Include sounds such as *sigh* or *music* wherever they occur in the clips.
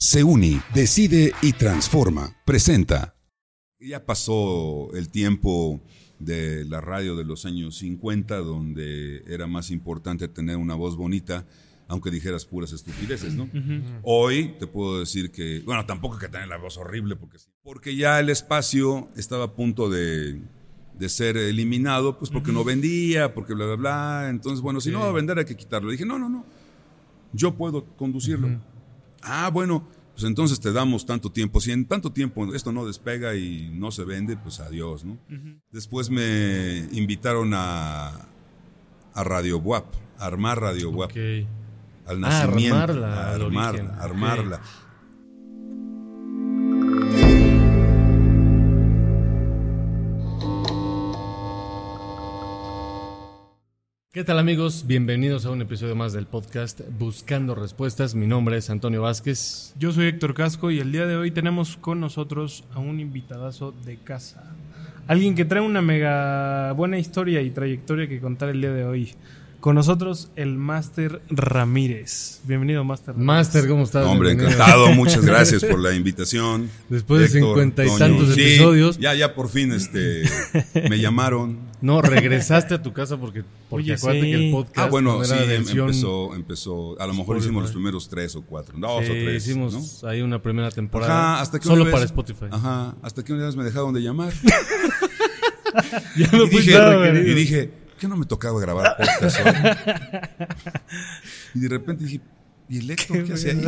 Se une, decide y transforma. Presenta. Ya pasó el tiempo de la radio de los años 50, donde era más importante tener una voz bonita, aunque dijeras puras estupideces, ¿no? Hoy te puedo decir que, bueno, tampoco hay que tener la voz horrible, porque, porque ya el espacio estaba a punto de, de ser eliminado, pues porque no vendía, porque bla, bla, bla. Entonces, bueno, si no va a vender hay que quitarlo. dije, no, no, no, yo puedo conducirlo. Ah, bueno, pues entonces te damos tanto tiempo. Si en tanto tiempo esto no despega y no se vende, pues adiós, ¿no? Después me invitaron a, a Radio WAP, a armar Radio WAP. Al Ah, nacimiento. armarla, a al armarla, origen, armarla. ¿Qué tal amigos? Bienvenidos a un episodio más del podcast Buscando Respuestas. Mi nombre es Antonio Vázquez. Yo soy Héctor Casco y el día de hoy tenemos con nosotros a un invitadazo de casa. Alguien que trae una mega buena historia y trayectoria que contar el día de hoy. Con nosotros el Máster Ramírez. Bienvenido, Máster. Ramírez. Master, ¿cómo estás? No, hombre, Bienvenido. encantado. Muchas *laughs* gracias por la invitación. Después de cincuenta y Toño. tantos Sí, episodios. Ya, ya por fin este, *laughs* me llamaron. No, regresaste a tu casa porque, porque Oye, acuérdate sí. que el podcast Ah, bueno, no sí, em- empezó, empezó. A lo mejor hicimos los primeros tres o cuatro. Dos Sí, o tres. hicimos ¿no? ahí una primera temporada. Ajá, hasta que solo una vez- para Spotify. Ajá, hasta que una vez me dejaron de llamar. *laughs* Ya no y, dije, y dije, ¿qué no me tocaba grabar podcast hoy? *laughs* y de repente dije, ¿y el Héctor qué hace ahí? *laughs*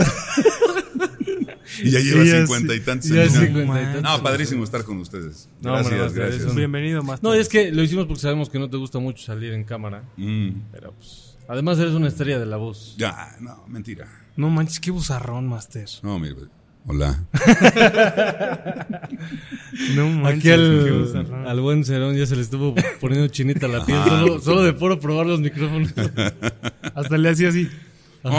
y ya lleva cincuenta y tantos ya años. cincuenta y tantos. No, padrísimo estar con ustedes. No, Gracias, bueno, gracias. Bienvenido, Máster. No, es que lo hicimos porque sabemos que no te gusta mucho salir en cámara. Mm, Pero pues. Además eres una estrella de la voz. ya, no, mentira. No manches, qué buzarrón, Máster. No, mire, hola. *laughs* No manches, Aquí al, al buen Cerón ya se le estuvo poniendo chinita la piel. Solo, solo de puro probar los micrófonos. Hasta le hacía así. *laughs* *laughs*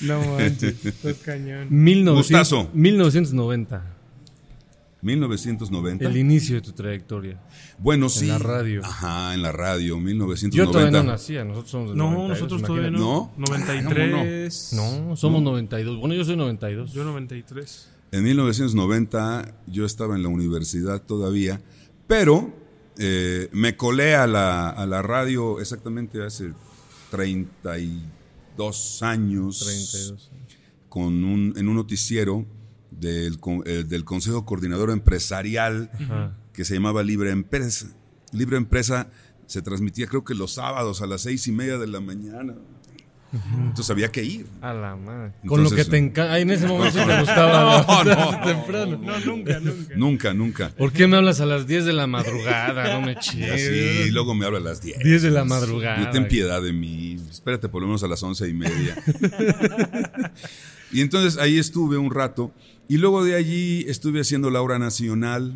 No manches, *laughs* estás cañón. 1900 Gustazo. 1990. 1990. El inicio de tu trayectoria. Bueno, sí. la radio. Ajá, en la radio, Yo 1990. todavía no nacía. Nosotros somos del No, 92, nosotros todavía no. ¿No? 93. No, somos 92. Bueno, yo soy 92. Yo 93. En 1990 yo estaba en la universidad todavía, pero eh, me colé a la, a la radio exactamente hace 32 años 32. Con un, en un noticiero del, eh, del Consejo Coordinador Empresarial Ajá. que se llamaba Libre Empresa. Libre Empresa se transmitía creo que los sábados a las seis y media de la mañana. Entonces había que ir. A la madre. Con lo que te encanta. en ese *laughs* momento sí te gustaba. No, no, no, *laughs* temprano. No, nunca, nunca. Nunca, nunca. ¿Por qué me hablas a las 10 de la madrugada? No me chingues. así, y luego me habla a las 10. 10 de la madrugada. Yo ten piedad de mí. Espérate por lo menos a las once y media. *laughs* y entonces ahí estuve un rato. Y luego de allí estuve haciendo la hora nacional.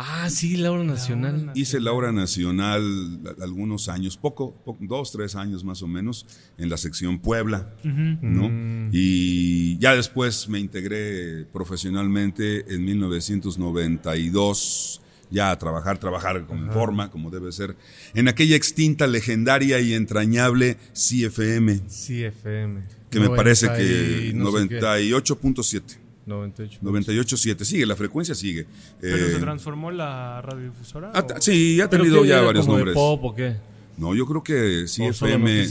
Ah, sí, la hora nacional. Hice la hora nacional algunos años, poco, poco, dos, tres años más o menos, en la sección Puebla. ¿no? Mm. Y ya después me integré profesionalmente en 1992, ya a trabajar, trabajar con forma, como debe ser, en aquella extinta, legendaria y entrañable CFM, Sí, FM. que me parece que 90 y no sé qué. 98.7. 98. 98.7, sigue, la frecuencia sigue. ¿Pero Eh, se transformó la radiodifusora? ha- o- sí, ha ¿Pero tenido ya varios como de nombres. pop o qué? No, yo creo que ¿O solo CFM.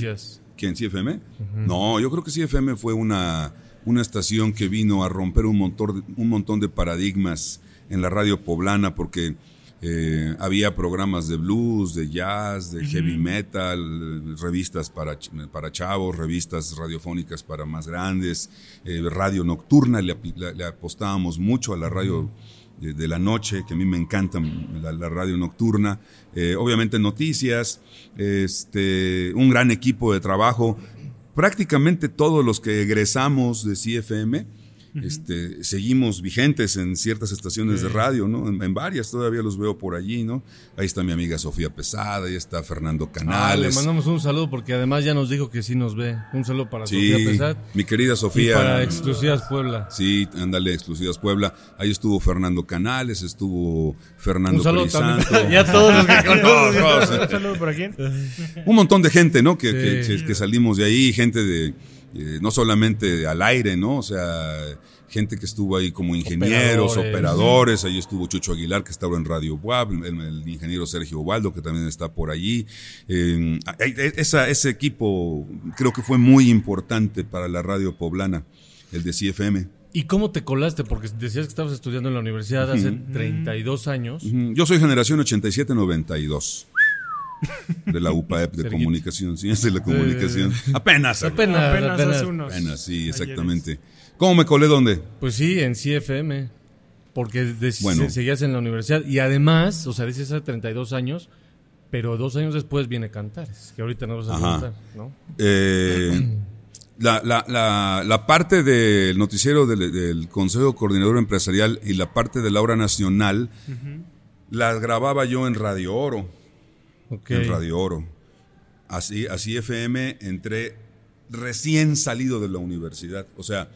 ¿Quién? ¿CFM? No, yo creo que CFM fue una, una estación que vino a romper un montón, de- un montón de paradigmas en la radio poblana porque eh, había programas de blues, de jazz, de heavy metal, revistas para, para chavos, revistas radiofónicas para más grandes, eh, radio nocturna, le, apostábamos mucho a la radio de, de la noche, que a mí me encanta la, la radio nocturna, eh, obviamente noticias, este, un gran equipo de trabajo, prácticamente todos los que egresamos de CFM, este, seguimos vigentes en ciertas estaciones de radio, ¿no? En, en varias todavía los veo por allí, ¿no? Ahí está mi amiga Sofía Pesada, ahí está Fernando Ah, le Canales. mandamos un saludo porque además ya nos dijo que sí nos ve. Un saludo para sí, Sofía Pesad. mi querida Y Sofía. para Exclusivas Puebla. Sí, ándale, Exclusivas Puebla. Ahí estuvo Fernando Canales, estuvo Fernando Un saludo también. *laughs* Ya todos los que *laughs* conocen. *laughs* ¿Un saludo para quién? un montón de gente, ¿no? Que, que- Sí. que- que salimos de ahí, gente de, eh, no solamente al aire, ¿no? O sea, gente que estuvo ahí como ingenieros, Operadores. operadores, ahí estuvo Chucho Aguilar, que estaba en Radio WAP, el, el ingeniero Sergio Waldo, que también está por allí. Eh, esa- ese equipo creo que fue muy importante para la radio poblana, el de CFM. ¿Y cómo te colaste? Porque decías que estabas estudiando en la universidad hace 32 años. Yo soy generación 87-92. De la UPAEP de comunicación, es de la comunicación. Apenas. Apenas, Apenas, apenas. hace unos. Apenas, sí, ayeres. exactamente. ¿Cómo me colé dónde? Pues sí, en CFM. Porque de- Bueno. se- seguías en la universidad. Y además, o sea, dices hace 32 años, pero dos años después viene Cantares, que ahorita nos vas a Ajá. contar, ¿no? Eh, la, la- la- la parte del noticiero del, del Consejo Coordinador Empresarial y la parte de la hora nacional las grababa yo en Radio Oro. En Radio Oro. Así, así FM entré recién salido de la universidad. O sea,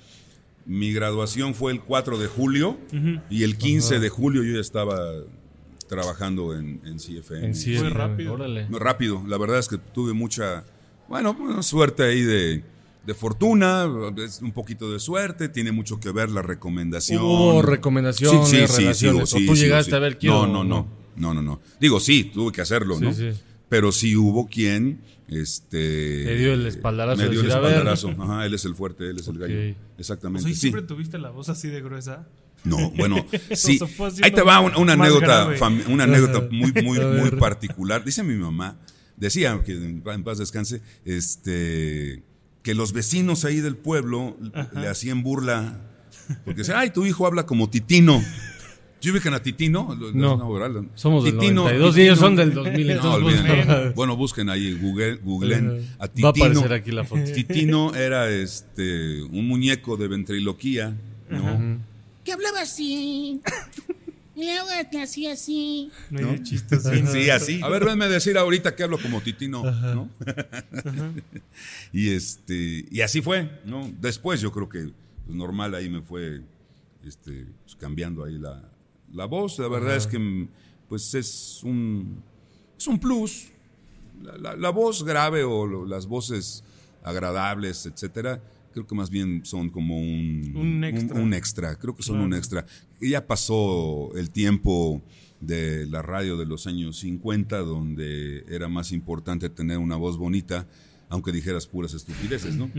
mi graduación fue el 4 de julio y el 15 de julio yo ya estaba trabajando en, en CFM. En CFM. rápido. Órale. Muy rápido. La verdad es que tuve mucha, bueno, suerte ahí de, de fortuna, un poquito de suerte, tiene mucho que ver la recomendación. Hubo recomendaciones, relaciones, o tú llegaste a ver, quiero- No, no, no, no, no, no. Digo, sí, tuve que hacerlo, Sí, ¿no? sí. Pero sí hubo quien, este... Te dio el espaldarazo Me dio el espaldarazo. Ajá, él es el fuerte, él es el gallo. O Exactamente, sea, ¿y sí. siempre tuviste la voz así de gruesa? No, bueno, *laughs* sí. Ahí te va una, una anécdota, una anécdota muy, muy, muy particular. Dice mi mamá, decía que en paz descanse, este, que los vecinos ahí del pueblo le hacían burla, porque decían, ay, tu hijo habla como Titino. ¿Sí ubican a Titino? No. ¿verdad? Somos del Titino- 92 y ellos son del 2000. No, entonces, olviden. pues, *laughs* Bueno, busquen ahí, Google, googleen a Va a Titino. aparecer aquí la foto. Titino era este un muñeco de ventriloquía, ¿no? que hablaba así. Y luego te hacía así. No hay de chistes. así, Sí, así. A ver, venme a decir ahorita que hablo como Titino, ¿no? *laughs* y este, y así fue, ¿no? Después yo creo que pues, normal ahí me fue este, pues, cambiando ahí la, la voz. La verdad es que pues es un es un plus. La, la- la voz grave o lo- las voces agradables, etcétera, creo que más bien son como un, Un extra. un extra. Creo que son Claro. un extra. Ya pasó el tiempo de la radio de los años 50, donde era más importante tener una voz bonita, aunque dijeras puras estupideces, ¿no?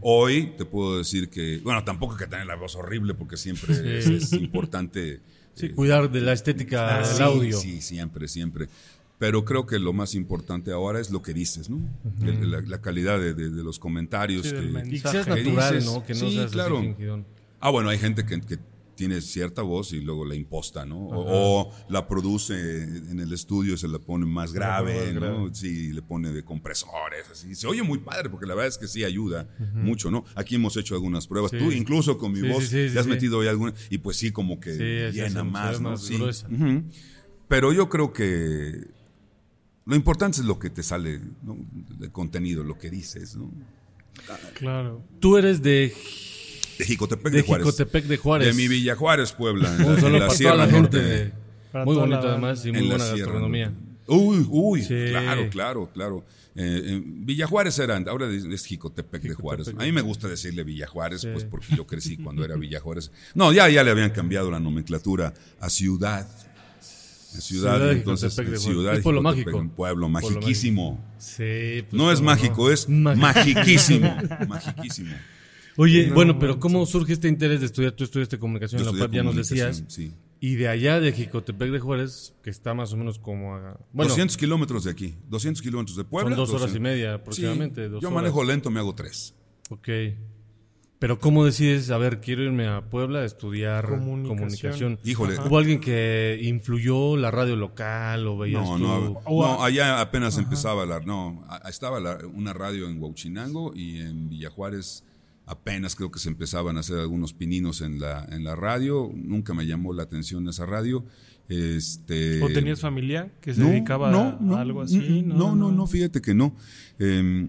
Hoy te puedo decir que, bueno, tampoco hay que tener la voz horrible, porque siempre es, es importante. Sí, eh, cuidar de la estética Ah, del sí, audio. Sí, siempre, siempre. Pero creo que lo más importante ahora es lo que dices, ¿no? El- la, la calidad de, de- de los comentarios. Sí, que- que seas ¿Qué natural, dices? ¿no? Que no Sí, seas claro. así. Ah, bueno, hay gente que, que tiene cierta voz y luego la imposta, ¿no? O, o la produce en el estudio y se la pone más grave, ¿no? Sí, le pone de compresores, así. Se oye muy padre porque la verdad es que sí ayuda mucho, ¿no? Aquí hemos hecho algunas pruebas. Sí. Tú incluso con mi Sí, voz sí, sí, le has sí. metido ahí alguna y pues sí como que llena más, ¿no? más Sí. gruesa. Ujú. Pero yo creo que lo importante es lo que te sale, ¿no? El contenido, lo que dices, ¿no? Claro. Tú eres de, De Jicotepec de de, Juárez. Jicotepec de Juárez. De mi Villa Juárez, Puebla. Un la- para Sierra toda la gente. De- muy bonito la además y muy buena gastronomía. Uy, uy, Sí. claro, claro, claro. Eh, en Villa Juárez era, ahora es es Jicotepec de Juárez. A mí me gusta decirle Villa Juárez, pues porque yo crecí cuando era Villa Juárez. No, ya, ya le habían cambiado la nomenclatura a ciudad. A ciudad, Ciudad de entonces Jicotepec de ciudad. Es pueblo Jicotepec, mágico. Un pueblo magiquísimo. Sí, pues, No es mágico, es magiquísimo. *laughs* magiquísimo. Oye, No bueno, pero ¿cómo surge este interés de estudiar? Tú estudiaste comunicación Yo en la UPAP, ya nos decías. Sí. Y de allá de Jicotepec de Juárez, que está más o menos como a... Bueno, 200 kilómetros de aquí, 200 kilómetros de Puebla. son dos horas 200. y media Sí, aproximadamente. dos yo horas. manejo lento, me hago tres. Ok. Pero ¿cómo decides, a ver, quiero irme a Puebla a estudiar Comunicación. comunicación? Híjole. ¿Hubo alguien que influyó la radio local o veías No, tú? no, no, allá apenas empezaba la, no, estaba la- una radio en Huachinango y en Villajuárez apenas creo que se empezaban a hacer algunos pininos en la, en la radio, nunca me llamó la atención esa radio. Este, ¿O tenías familia que se no, dedicaba no, a algo así? mm, No, no, no, fíjate que no. Em,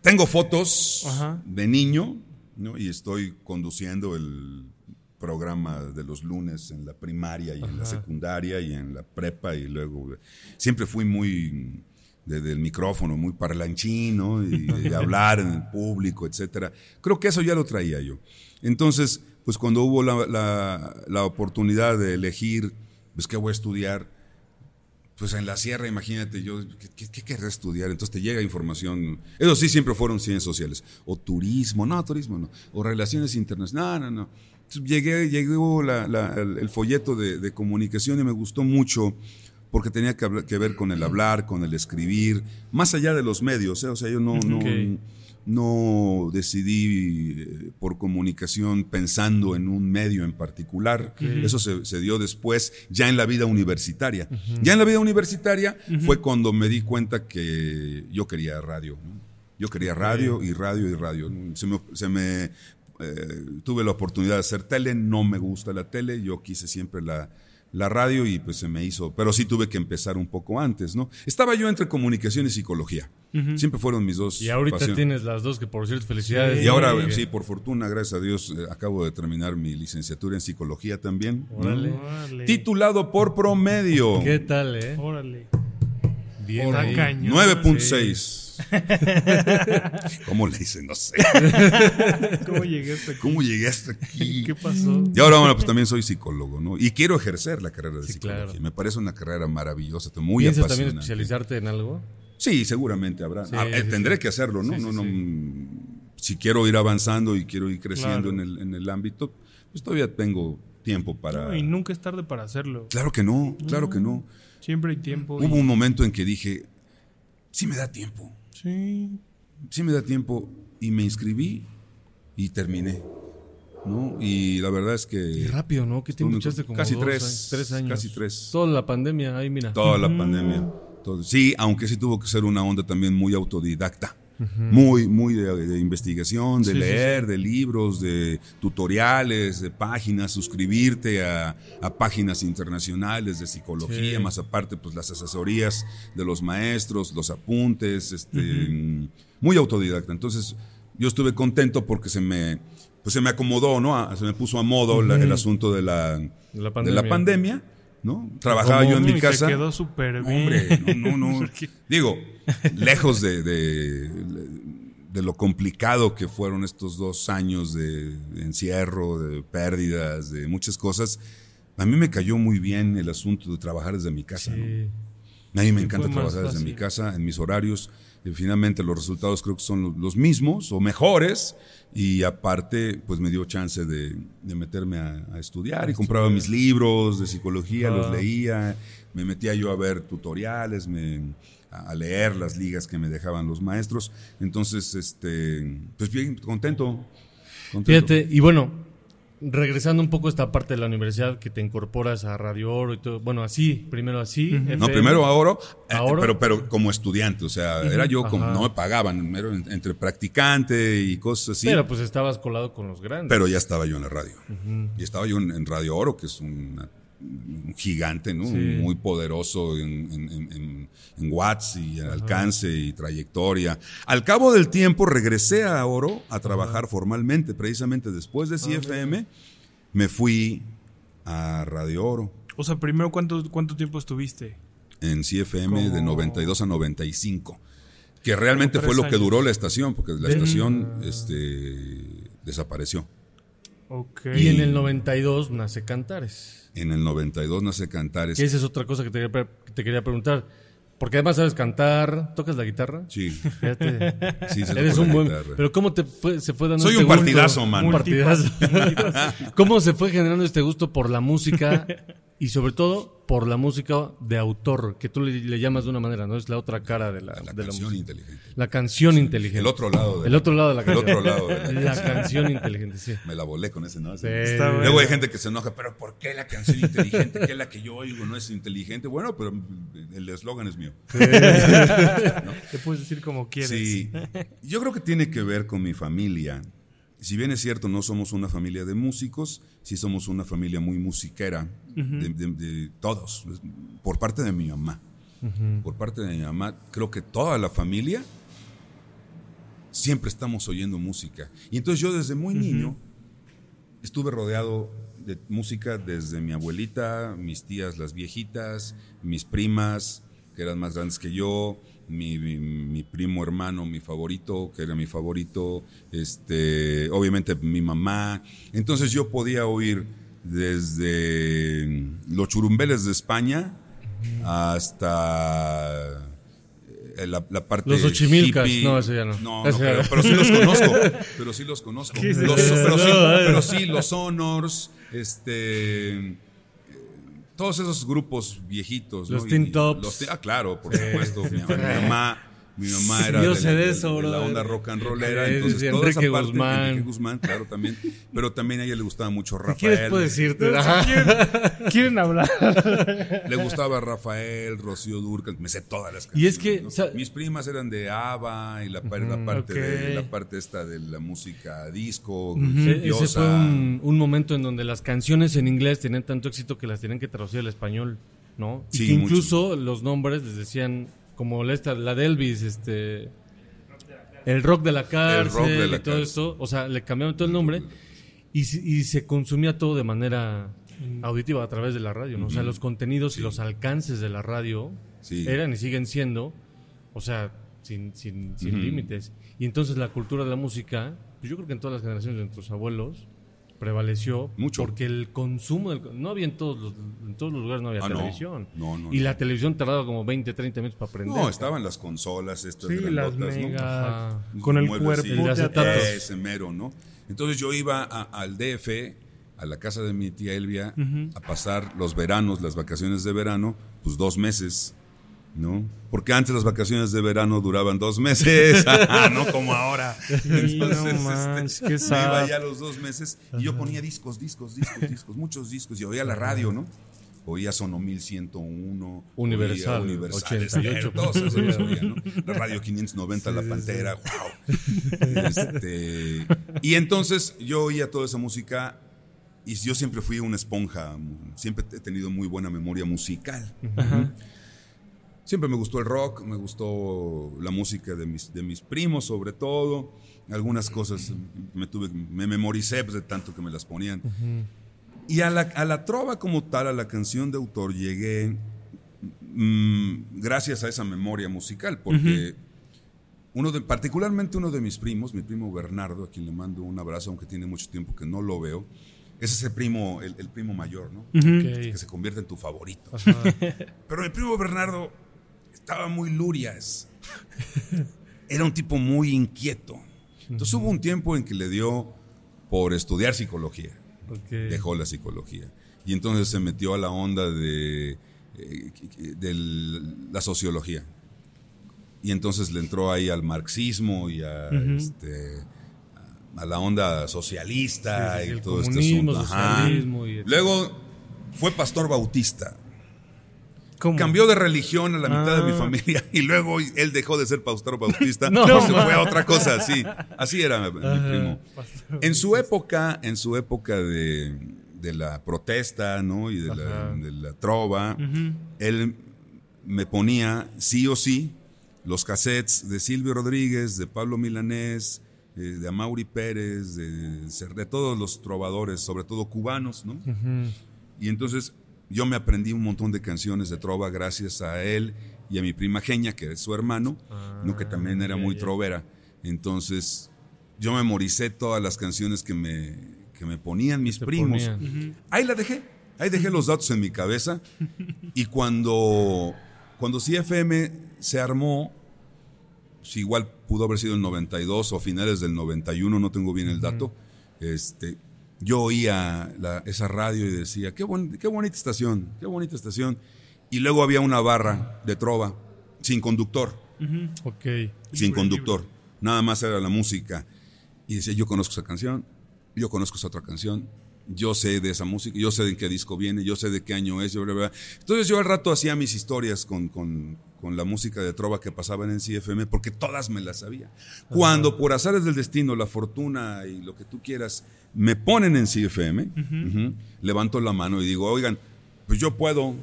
tengo fotos Ajá. de niño, ¿no? Y estoy conduciendo el programa de los lunes en la primaria y en la secundaria y en la prepa y luego siempre fui muy de- del micrófono, muy parlanchín, ¿no? Y hablar en el público, etcétera. Creo que eso ya lo traía yo. Entonces, pues cuando hubo la, la- oportunidad de elegir, pues qué voy a estudiar, pues en la sierra, imagínate, yo, ¿qué, qué, estudiar? Entonces te llega información. Eso sí, siempre fueron ciencias sociales. O turismo, no, turismo no. O relaciones internacionales, no, no, no. Entonces, llegué, llegó el, el folleto de, de comunicación y me gustó mucho porque tenía que, hablar- que ver con el hablar, con el escribir, más allá de los medios. ¿eh? O sea, yo no, no, Ok. no decidí eh, por comunicación pensando en un medio en particular. Eso se, se dio después, ya en la vida universitaria. Ya en la vida universitaria fue cuando me di cuenta que yo quería radio. ¿no? Yo quería radio y radio y radio. Se me, se me, eh, tuve la oportunidad de hacer tele, no me gusta la tele, yo quise siempre la, la radio y pues se me hizo, pero sí tuve que empezar un poco antes, ¿no? Estaba yo entre comunicación y psicología. Siempre fueron mis dos Y ahorita pasiones. tienes las dos, que por cierto, felicidades. Y ahora, sí, por fortuna, gracias a Dios, eh, acabo de terminar mi licenciatura en psicología también. ¿no? Órale. Órale. Titulado por promedio. ¿Qué tal, eh? Órale. Bien Está ahí. cañón. 9.6. *laughs* ¿Cómo le hice? No sé. *laughs* ¿Cómo llegaste aquí? ¿Cómo llegué hasta aquí? *laughs* ¿Qué pasó? Y ahora, bueno, pues también soy psicólogo, ¿no? Y quiero ejercer la carrera de Sí, psicología. claro. Me parece una carrera maravillosa, muy ¿Piensas también especializarte en algo? Sí, seguramente habrá. Sí, Ah, sí, tendré que hacerlo, ¿no? No, no, mm, Si quiero ir avanzando y quiero ir creciendo Claro. en, el, en el ámbito, pues todavía tengo tiempo para... No, y nunca es tarde para hacerlo. Claro que no, claro que no. Siempre hay tiempo. y- Hubo un momento en que dije, sí me da tiempo, Sí. sí me da tiempo, y me inscribí y terminé, ¿no? Y la verdad es Y que rápido, ¿no? ¿Qué tiempo echaste? Como casi dos tres, años, tres años. casi tres. Toda la pandemia, ahí mira. toda la pandemia, todo- sí, aunque sí tuvo que ser una onda también muy autodidacta. Muy, muy de, de investigación, de Sí, sí, leer, de libros, de tutoriales, de páginas, suscribirte a, a páginas internacionales de psicología, más aparte, pues las asesorías de los maestros, los apuntes, este, muy autodidacta. Entonces, yo estuve contento porque se me, pues se me acomodó, ¿no? Se me puso a modo la- el asunto de la, De la de pandemia. la pandemia, ¿no? Trabajaba yo en mi casa. Te quedó súper bien. Hombre, no, no, no. *laughs* Digo, lejos de, de, de lo complicado que fueron estos dos años de, de encierro, de pérdidas, de muchas cosas, a mí me cayó muy bien el asunto de trabajar desde mi casa. ¿no? A mí me encanta trabajar desde mi casa, en mis horarios. Finalmente los resultados creo que son lo- los mismos o mejores. Y aparte, pues me dio chance de, de meterme a, a estudiar y compraba mis libros de psicología, los leía. Me metía yo a ver tutoriales, me, a leer las ligas que me dejaban los maestros. Entonces, este, pues bien, contento. contento. Fíjate, y bueno, regresando un poco a esta parte de la universidad que te incorporas a Radio Oro y todo. Bueno, así, primero así. No, primero a oro, eh, ¿A Oro? pero, pero como estudiante, o sea, era yo como, Ajá. no me pagaban, era en- entre practicante y cosas así. Pero pues estabas colado con los grandes. Pero ya estaba yo en la radio. Y estaba yo en, en Radio Oro, que es una- un gigante, ¿no? Sí. Muy poderoso en, en- en- en- en watts y alcance y trayectoria. Al cabo del tiempo regresé a Oro a trabajar formalmente, precisamente después Ah, de CFM, me fui a Radio Oro. O sea, primero, ¿cuánto, cuánto tiempo estuviste? en CFM de Como- 92 a 95, que realmente fue lo que duró la estación, porque la De- estación este, desapareció. Ok. Y en el 92 nace Cantares. En el 92 nace Cantares. Esa es otra cosa que te, quería pre- que te quería preguntar. Porque además sabes cantar, tocas la guitarra. Sí, *laughs* Fíjate. sí, se Eres un buen. guitarra. Pero ¿cómo te fue, se fue dando Soy este un partidazo, gusto? mano. Un partidazo. *laughs* ¿Cómo se fue generando este gusto por la música y sobre todo por la música de autor, que tú le, le llamas de una manera, ¿no? Es la otra cara de la, la de la canción inteligente. La canción inteligente. El otro lado. de El la- otro lado de la el canción. otro lado de la *laughs* La canción inteligente, sí. Me la volé con ese, ¿no? Sí. Está bueno. Luego hay gente que se enoja, pero ¿por qué la canción inteligente? ¿Qué es la que yo oigo no es inteligente? Bueno, pero el eslogan es mío. *laughs* Te puedes decir como quieres. Sí, yo creo que tiene que ver con mi familia. Si bien es cierto, no somos una familia de músicos, sí somos una familia muy musiquera, de, de- de todos, por parte de mi mamá. Por parte de mi mamá, creo que toda la familia siempre estamos oyendo música. Y entonces yo desde muy niño estuve rodeado de música desde mi abuelita, mis tías las viejitas, mis primas que eran más grandes que yo, mi, mi- mi primo hermano, mi favorito, que era mi favorito, este, obviamente mi mamá. Entonces yo podía oír desde los churumbeles de España hasta eh, la, la parte Los Ochimilcas, hippie. no, eso ya no. No, no pero sí los *laughs* conozco. Pero sí los conozco. Pero, sí, *laughs* pero sí, los Honors, este. Todos esos grupos viejitos. Los ¿no? Teen Tops. los ah, claro, por supuesto. Mi, mi mamá. Mi mamá era Yo de, sé la- de de- eso, de la onda rock and rollera. Sí, Entonces, toda esa parte, Guzmán. Enrique Guzmán, claro, también. Pero también a ella le gustaba mucho ¿Qué Rafael. quieres puedo decirte? No, quieren, quieren hablar. Le gustaba Rafael, Rocío Durcal, me sé todas las Y canciones. es que, ¿no? sa- mis primas eran de ABBA y la, la parte de ok. la parte esta de la música disco, E- Ese fue un, un momento en donde las canciones en inglés tenían tanto éxito que las tenían que traducir al español, ¿no? Y Sí, que incluso los nombres les decían, como la, esta, la de Elvis, este, el rock de la cárcel rock de la y todo cárcel. esto, o sea, le cambiaron todo el nombre y, se- y se consumía todo de manera auditiva a través de la radio, ¿no? O sea, los contenidos y los alcances de la radio Sí. eran y siguen siendo, o sea, sin, sin, sin límites. Y entonces la cultura de la música, pues yo creo que en todas las generaciones de nuestros abuelos prevaleció Mucho. porque el consumo del, no había en todos los en todos los lugares no había Ah, televisión. No, no, y no. la televisión tardaba como 20, 30 minutos para aprender. No, estaban las consolas estas Sí, las mega. Con el cuerpo de. Ese mero, ¿no? Entonces yo iba a- al DF, a la casa de mi tía Elvia, a pasar los veranos, las vacaciones de verano, pues dos meses, ¿no? Porque antes las vacaciones de verano duraban dos meses, *laughs* no como ahora. Sí, no me sad. iba ya los dos meses y yo ponía discos, discos, discos, discos, muchos discos y oía la radio, ¿no? Oía Sono 1101, Universal, oía Universal, 88. todos oía, ¿no? La radio 590, La Pantera, wow. Este, y entonces yo oía toda esa música y yo siempre fui una esponja, siempre he tenido muy buena memoria musical. Siempre me gustó el rock, me gustó la música de mis, de mis primos sobre todo. Algunas cosas me, tuve, me memoricé pues, de tanto que me las ponían. Y a la, a la trova como tal, a la canción de autor, llegué mm, gracias a esa memoria musical, porque uno de, particularmente uno de mis primos, mi primo Bernardo, a quien le mando un abrazo, aunque tiene mucho tiempo que no lo veo, es ese primo, el, el primo mayor, ¿no? Que se convierte en tu favorito. Pero mi primo Bernardo estaba muy lurias. Era un tipo muy inquieto. Entonces hubo un tiempo en que le dio por estudiar psicología. Dejó la psicología. Y entonces se metió a la onda de, eh, de la sociología. Y entonces le entró ahí al marxismo y a, este, a la onda socialista Sí, sí, sí, y el todo este asunto. Ajá. Luego fue pastor bautista. ¿Cómo? Cambió de religión a la mitad de mi Ah. familia *laughs* y luego él dejó de ser pastor bautista *laughs* No, y se fue a otra cosa, sí. Así era mi primo. En su época, en su época de, de la protesta, ¿no? Y de, la, de la trova, él me ponía sí o sí los cassettes de Silvio Rodríguez, de Pablo Milanés, eh, de Amaury Pérez, de, de todos los trovadores, sobre todo cubanos, ¿no? Y entonces yo me aprendí un montón de canciones de trova gracias a él y a mi prima Genia, que es su hermano, ¿no? que también era muy trovera. Entonces yo memoricé todas las canciones que me, que me ponían mis primos. ponían. Ahí la dejé, ahí dejé los datos en mi cabeza. Y cuando, cuando CFM se armó, si igual pudo haber sido el 92 o finales del 91, no tengo bien el dato, este, yo oía la- esa radio y decía, qué, buen- qué bonita estación, qué bonita estación. Y luego había una barra de trova, sin conductor, Ok. sin conductor. Nada más era la música. Y decía, yo conozco esa canción, yo conozco esa otra canción, yo sé de esa música, yo sé de qué disco viene, yo sé de qué año es, yo, bla, bla. Entonces yo al rato hacía mis historias con, con- con la música de trova que pasaban en CFM, porque todas me las sabía. Cuando por azares del destino, la fortuna y lo que tú quieras, me ponen en CFM, levanto la mano y digo, oigan, pues yo puedo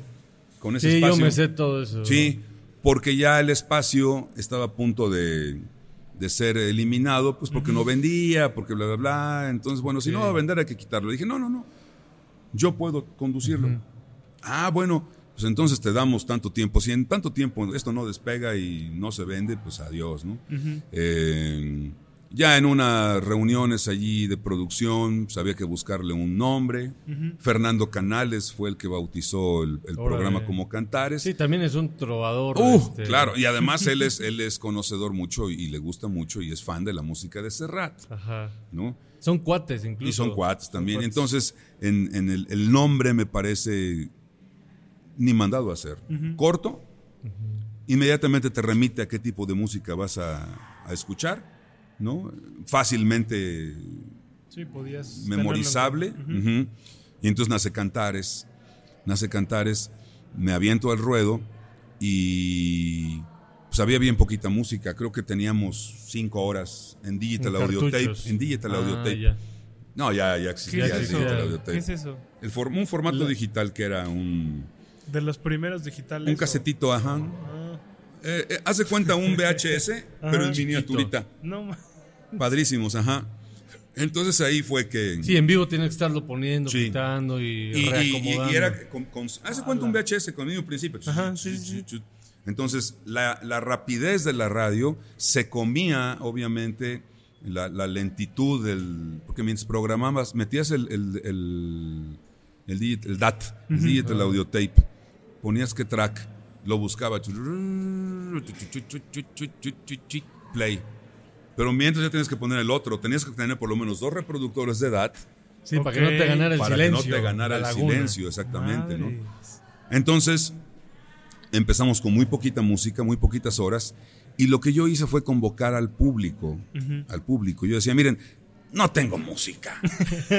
con ese Sí, espacio. yo me sé todo eso. Sí, porque ya el espacio estaba a punto de, de ser eliminado, pues porque no vendía, porque bla, bla, bla. Entonces, bueno, si no va a vender hay que quitarlo. Dije, no, no, no, yo puedo conducirlo. Ah, bueno, pues entonces te damos tanto tiempo. Si en tanto tiempo esto no despega y no se vende, pues adiós, ¿no? Eh, ya en unas reuniones allí de producción, pues había que buscarle un nombre. Fernando Canales fue el que bautizó el, programa como Cantares. Sí, también es un trovador. Uh, este, claro, y además él es, *laughs* él es conocedor mucho y le gusta mucho y es fan de la música de Serrat, Ajá. ¿no? Son cuates incluso. Y son cuates también. cuates. Entonces, en, en el, el nombre me parece ni mandado a hacer. Corto, inmediatamente te remite a qué tipo de música vas a, a escuchar, ¿no? Fácilmente Sí, podías. memorizable. Y entonces nace Cantares, nace Cantares, me aviento al ruedo y pues había bien poquita música. Creo que teníamos cinco horas en Digital En Audio Tape. En Digital Ah, Audio Tape. ya. No, ya, ya ¿Qué existía es el eso? Digital Audio Tape. ¿Qué es eso? El for- un formato digital que era un, De los primeros digitales. un o- casetito, ajá. Ah, Eh, eh, haz de cuenta un VHS, *laughs* pero en Ajá. miniaturita. no, Padrísimos, ajá. Entonces ahí fue que... Sí, en vivo tienes que estarlo poniendo, Sí. quitando y, Y, y- y- reacomodando. y era con, con- hace cuenta un VHS con el mismo principio. Ajá, sí, sí, sí. Entonces, la, la rapidez de la radio se comía, obviamente, la, la lentitud del. Porque mientras programabas, metías el, el, el, el, digit- el DAT, el Digital Audio Tape, ponías que track, lo buscaba. Play. Pero mientras ya tienes que poner el otro, tenías que tener por lo menos dos reproductores de DAT Sí, para que no te ganara el para silencio. que no te ganara el silencio, exactamente, ¿no? Entonces, empezamos con muy poquita música, muy poquitas horas, y lo que yo hice fue convocar al público, al público. Yo decía, miren, no tengo música.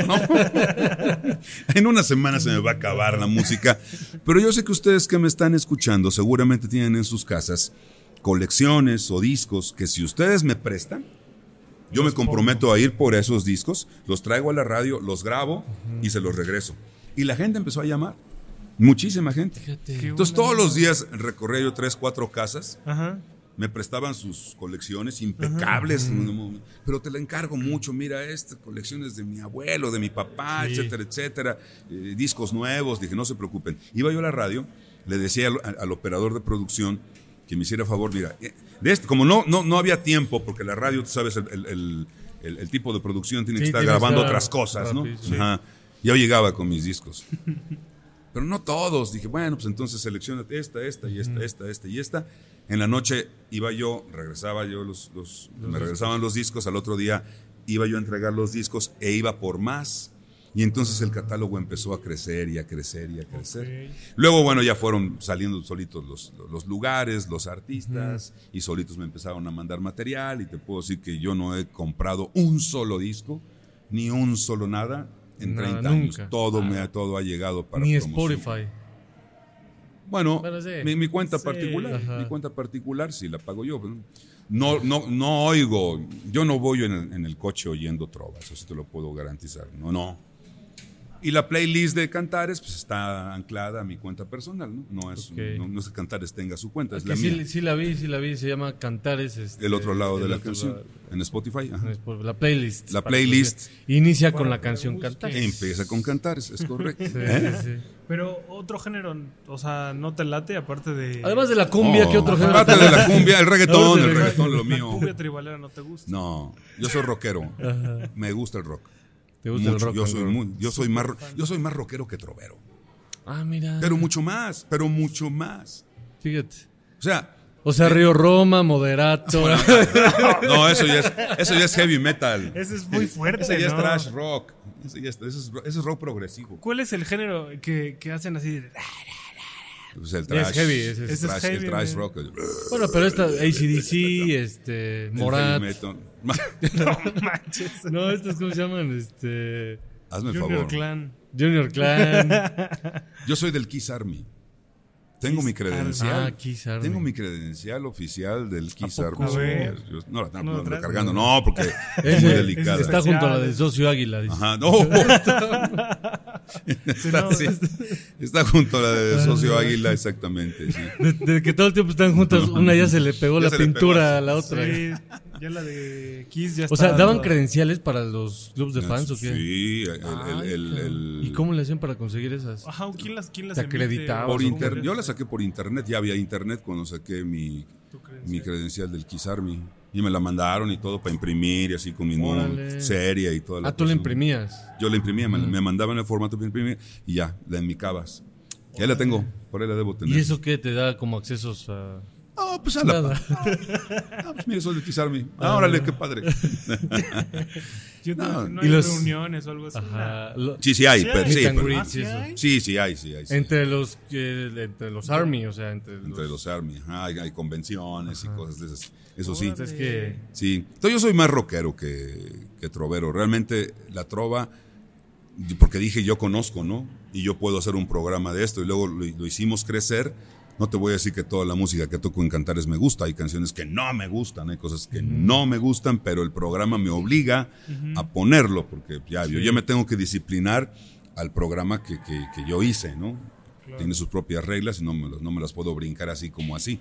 ¿no? *laughs* en una semana se me va a acabar la música, pero yo sé que ustedes que me están escuchando seguramente tienen en sus casas colecciones o discos que si ustedes me prestan, yo me comprometo a ir por esos discos, los traigo a la radio, los grabo y se los regreso. Y la gente empezó a llamar. Muchísima gente. Entonces todos los días recorría yo tres, cuatro casas, Ajá. Me prestaban sus colecciones impecables, pero te la encargo mucho, mira, estas colecciones de mi abuelo, de mi papá, Sí. etcétera, etcétera, eh, discos nuevos, dije, no se preocupen. Iba yo a la radio, le decía al, al operador de producción que me hiciera favor, mira, eh, de este, como no, no, no había tiempo, porque la radio, tú sabes, el, el- el- el- el tipo de producción tiene Sí, que estar grabando otras cosas, ¿no? sí. Ajá. Yo llegaba con mis discos. *laughs* Pero no todos. Dije, bueno, pues entonces selecciona esta, esta y esta, esta, esta y esta. En la noche iba yo, regresaba yo los, los- me regresaban los discos, al otro día iba yo a entregar los discos e iba por más. Y entonces el catálogo empezó a crecer y a crecer y a crecer. Luego, bueno, ya fueron saliendo solitos los, los lugares, los artistas, y solitos me empezaron a mandar material. Y te puedo decir que yo no he comprado un solo disco, ni un solo nada en Nada, 30 años. Todo, me ha, todo ha llegado para Ni promoción. Spotify. Bueno, Bueno, sí. mi, mi cuenta Sí, particular, ajá. mi cuenta particular sí la pago yo. pero No, no, no oigo, yo no voy en el, en el coche oyendo trovas, eso sí te lo puedo garantizar. No, no. Y la playlist de Cantares pues está anclada a mi cuenta personal, ¿no? No es, Ok. no, no es que Cantares tenga su cuenta, es Que la sí, mía. sí la vi, sí la vi, se llama Cantares. este, El otro lado de el la otro canción, lado. en Spotify. ajá. Es La playlist. La playlist. Inicia con Para la canción. Cantares. Empieza con Cantares, es correcto. *laughs* Sí, ¿Eh? sí, sí. Pero otro género, o sea, no te late, aparte de. Además de la cumbia, No, ¿qué otro género? aparte de la cumbia, el reggaetón, el reggaetón es lo La mío. cumbia tribalera no te gusta. No, yo soy rockero. Me gusta el rock. ¿Te gusta Mucho. el rock? yo soy muy, yo soy más, yo soy más rockero que trovero. Ah, mira. Pero mucho más, pero mucho más. Fíjate. O sea, O sea, Río Roma, Moderato. *laughs* no, eso ya es, *laughs* eso ya es heavy metal. Ese es muy fuerte. Ese ya es ¿no? trash rock. Ese, ya es, ese es, ese es rock progresivo. ¿Cuál es el género que, que hacen así? de- Pues el Es trash. heavy, ese es- el es trash, el heavy, trash man. rock. El, bueno, pero esta ACDC, este, el Morat. No manches. *laughs* No, estos, ¿cómo se llaman? Este, Hazme el Junior favor. Clan. Junior Clan. *laughs* Yo soy del Kiss Army. Tengo mi credencial. Ah, Kiss Army. Tengo mi credencial oficial del Kiss poco? Army. A ver. Yo- no, la ¿No no, cargando. No, porque *laughs* es muy delicada. Está junto a la del socio Águila. dice. Ajá, no. está, sí. Está junto a la de Socio Águila, exactamente. Sí. De, de que todo el tiempo están juntas, una ya se le pegó Ya la pegó pintura a la otra. Sí. Ya la de Kiss ya O sea, está ¿daban credenciales para los clubs de fans o qué? Sí, el- el- el- el- ¿Y cómo le hacían para conseguir esas? Ajá, ¿quién las, quién las Te acreditaba, por ¿cómo inter-? Yo la saqué por internet, ya había internet cuando saqué mi, credencial. mi credencial del Kiss Army. Y me la mandaron y todo para imprimir y así con mi nombre, seria y toda la Ah, tú la imprimías. Yo la imprimía, me, me mandaban el formato para imprimir y ya, la enmicabas. Y ahí la tengo, por ahí la debo tener. ¿Y eso qué te da como accesos a...? Ah, pues a la Nada. Ah, pues mire, soy de Kiss Army. Ah, órale, qué padre. *laughs* Yo No, no, no y hay los- reuniones o algo así. Ajá. Lo- Sí, sí hay, Sí pero, hay. sí, Meet and pero- greet, ¿Ah, sí eso. hay? sí, sí hay, sí hay. sí. Entre los eh, entre los Army, o sea, entre, Entre los... Army, ajá, hay, hay convenciones y cosas de esas. Eso sí. Es que... Sí. Entonces yo soy más rockero que, que trovero. Realmente la trova, porque dije yo conozco, ¿no? Y yo puedo hacer un programa de esto y luego lo, lo hicimos crecer. No te voy a decir que toda la música que toco en Cantares me gusta. Hay canciones que no me gustan, hay cosas que no me gustan, pero el programa me obliga a ponerlo, porque ya, yo ya me tengo que disciplinar al programa que, que- que yo hice, ¿no? Tiene sus propias reglas y no me, las- no me las puedo brincar así como así.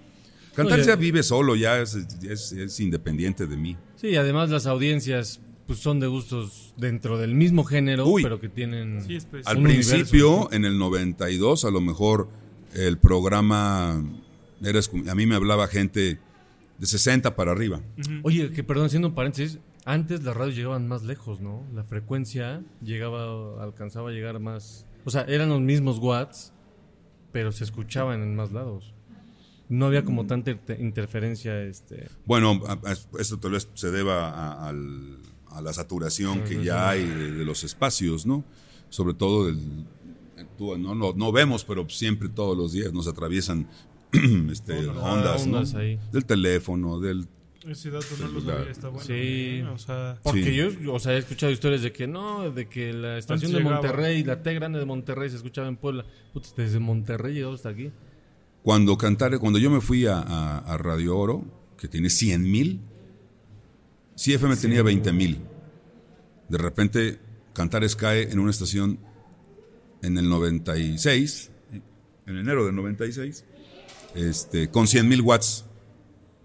Cantar ya vive solo, ya es, es- es independiente de mí. Sí, además las audiencias pues son de gustos dentro del mismo género, Uy. pero que tienen... Sí. Al universo, principio, en el 92, a lo mejor el programa era, escu- a mí me hablaba gente de 60 para arriba. Oye, que perdón, haciendo un paréntesis, antes las radios llegaban más lejos, ¿no? La frecuencia llegaba, alcanzaba a llegar más... O sea, eran los mismos watts, pero se escuchaban en más lados. No había como tanta inter- interferencia, este... Bueno, esto tal vez se deba a la saturación que ya hay de, de los espacios, ¿no? Sobre todo del... no, no, no vemos, pero siempre todos los días nos atraviesan *clears throat* este, ondas, ¿no? ondas ahí. Del teléfono, del... Ese dato no lo sabía, está bueno. Sí. ¿eh? O sea, Porque Sí. yo, o sea, he escuchado historias de que no, de que la estación Antes de llegaba. Monterrey, la T grande de Monterrey se escuchaba en Puebla. Puta, desde Monterrey llegó hasta aquí. Cuando Cantar, cuando yo me fui a, a- a Radio Oro, que tiene 100 mil, CFM tenía 20 mil. De repente, Cantares cae en una estación en el 96, en enero del 96, este, con 100 mil watts.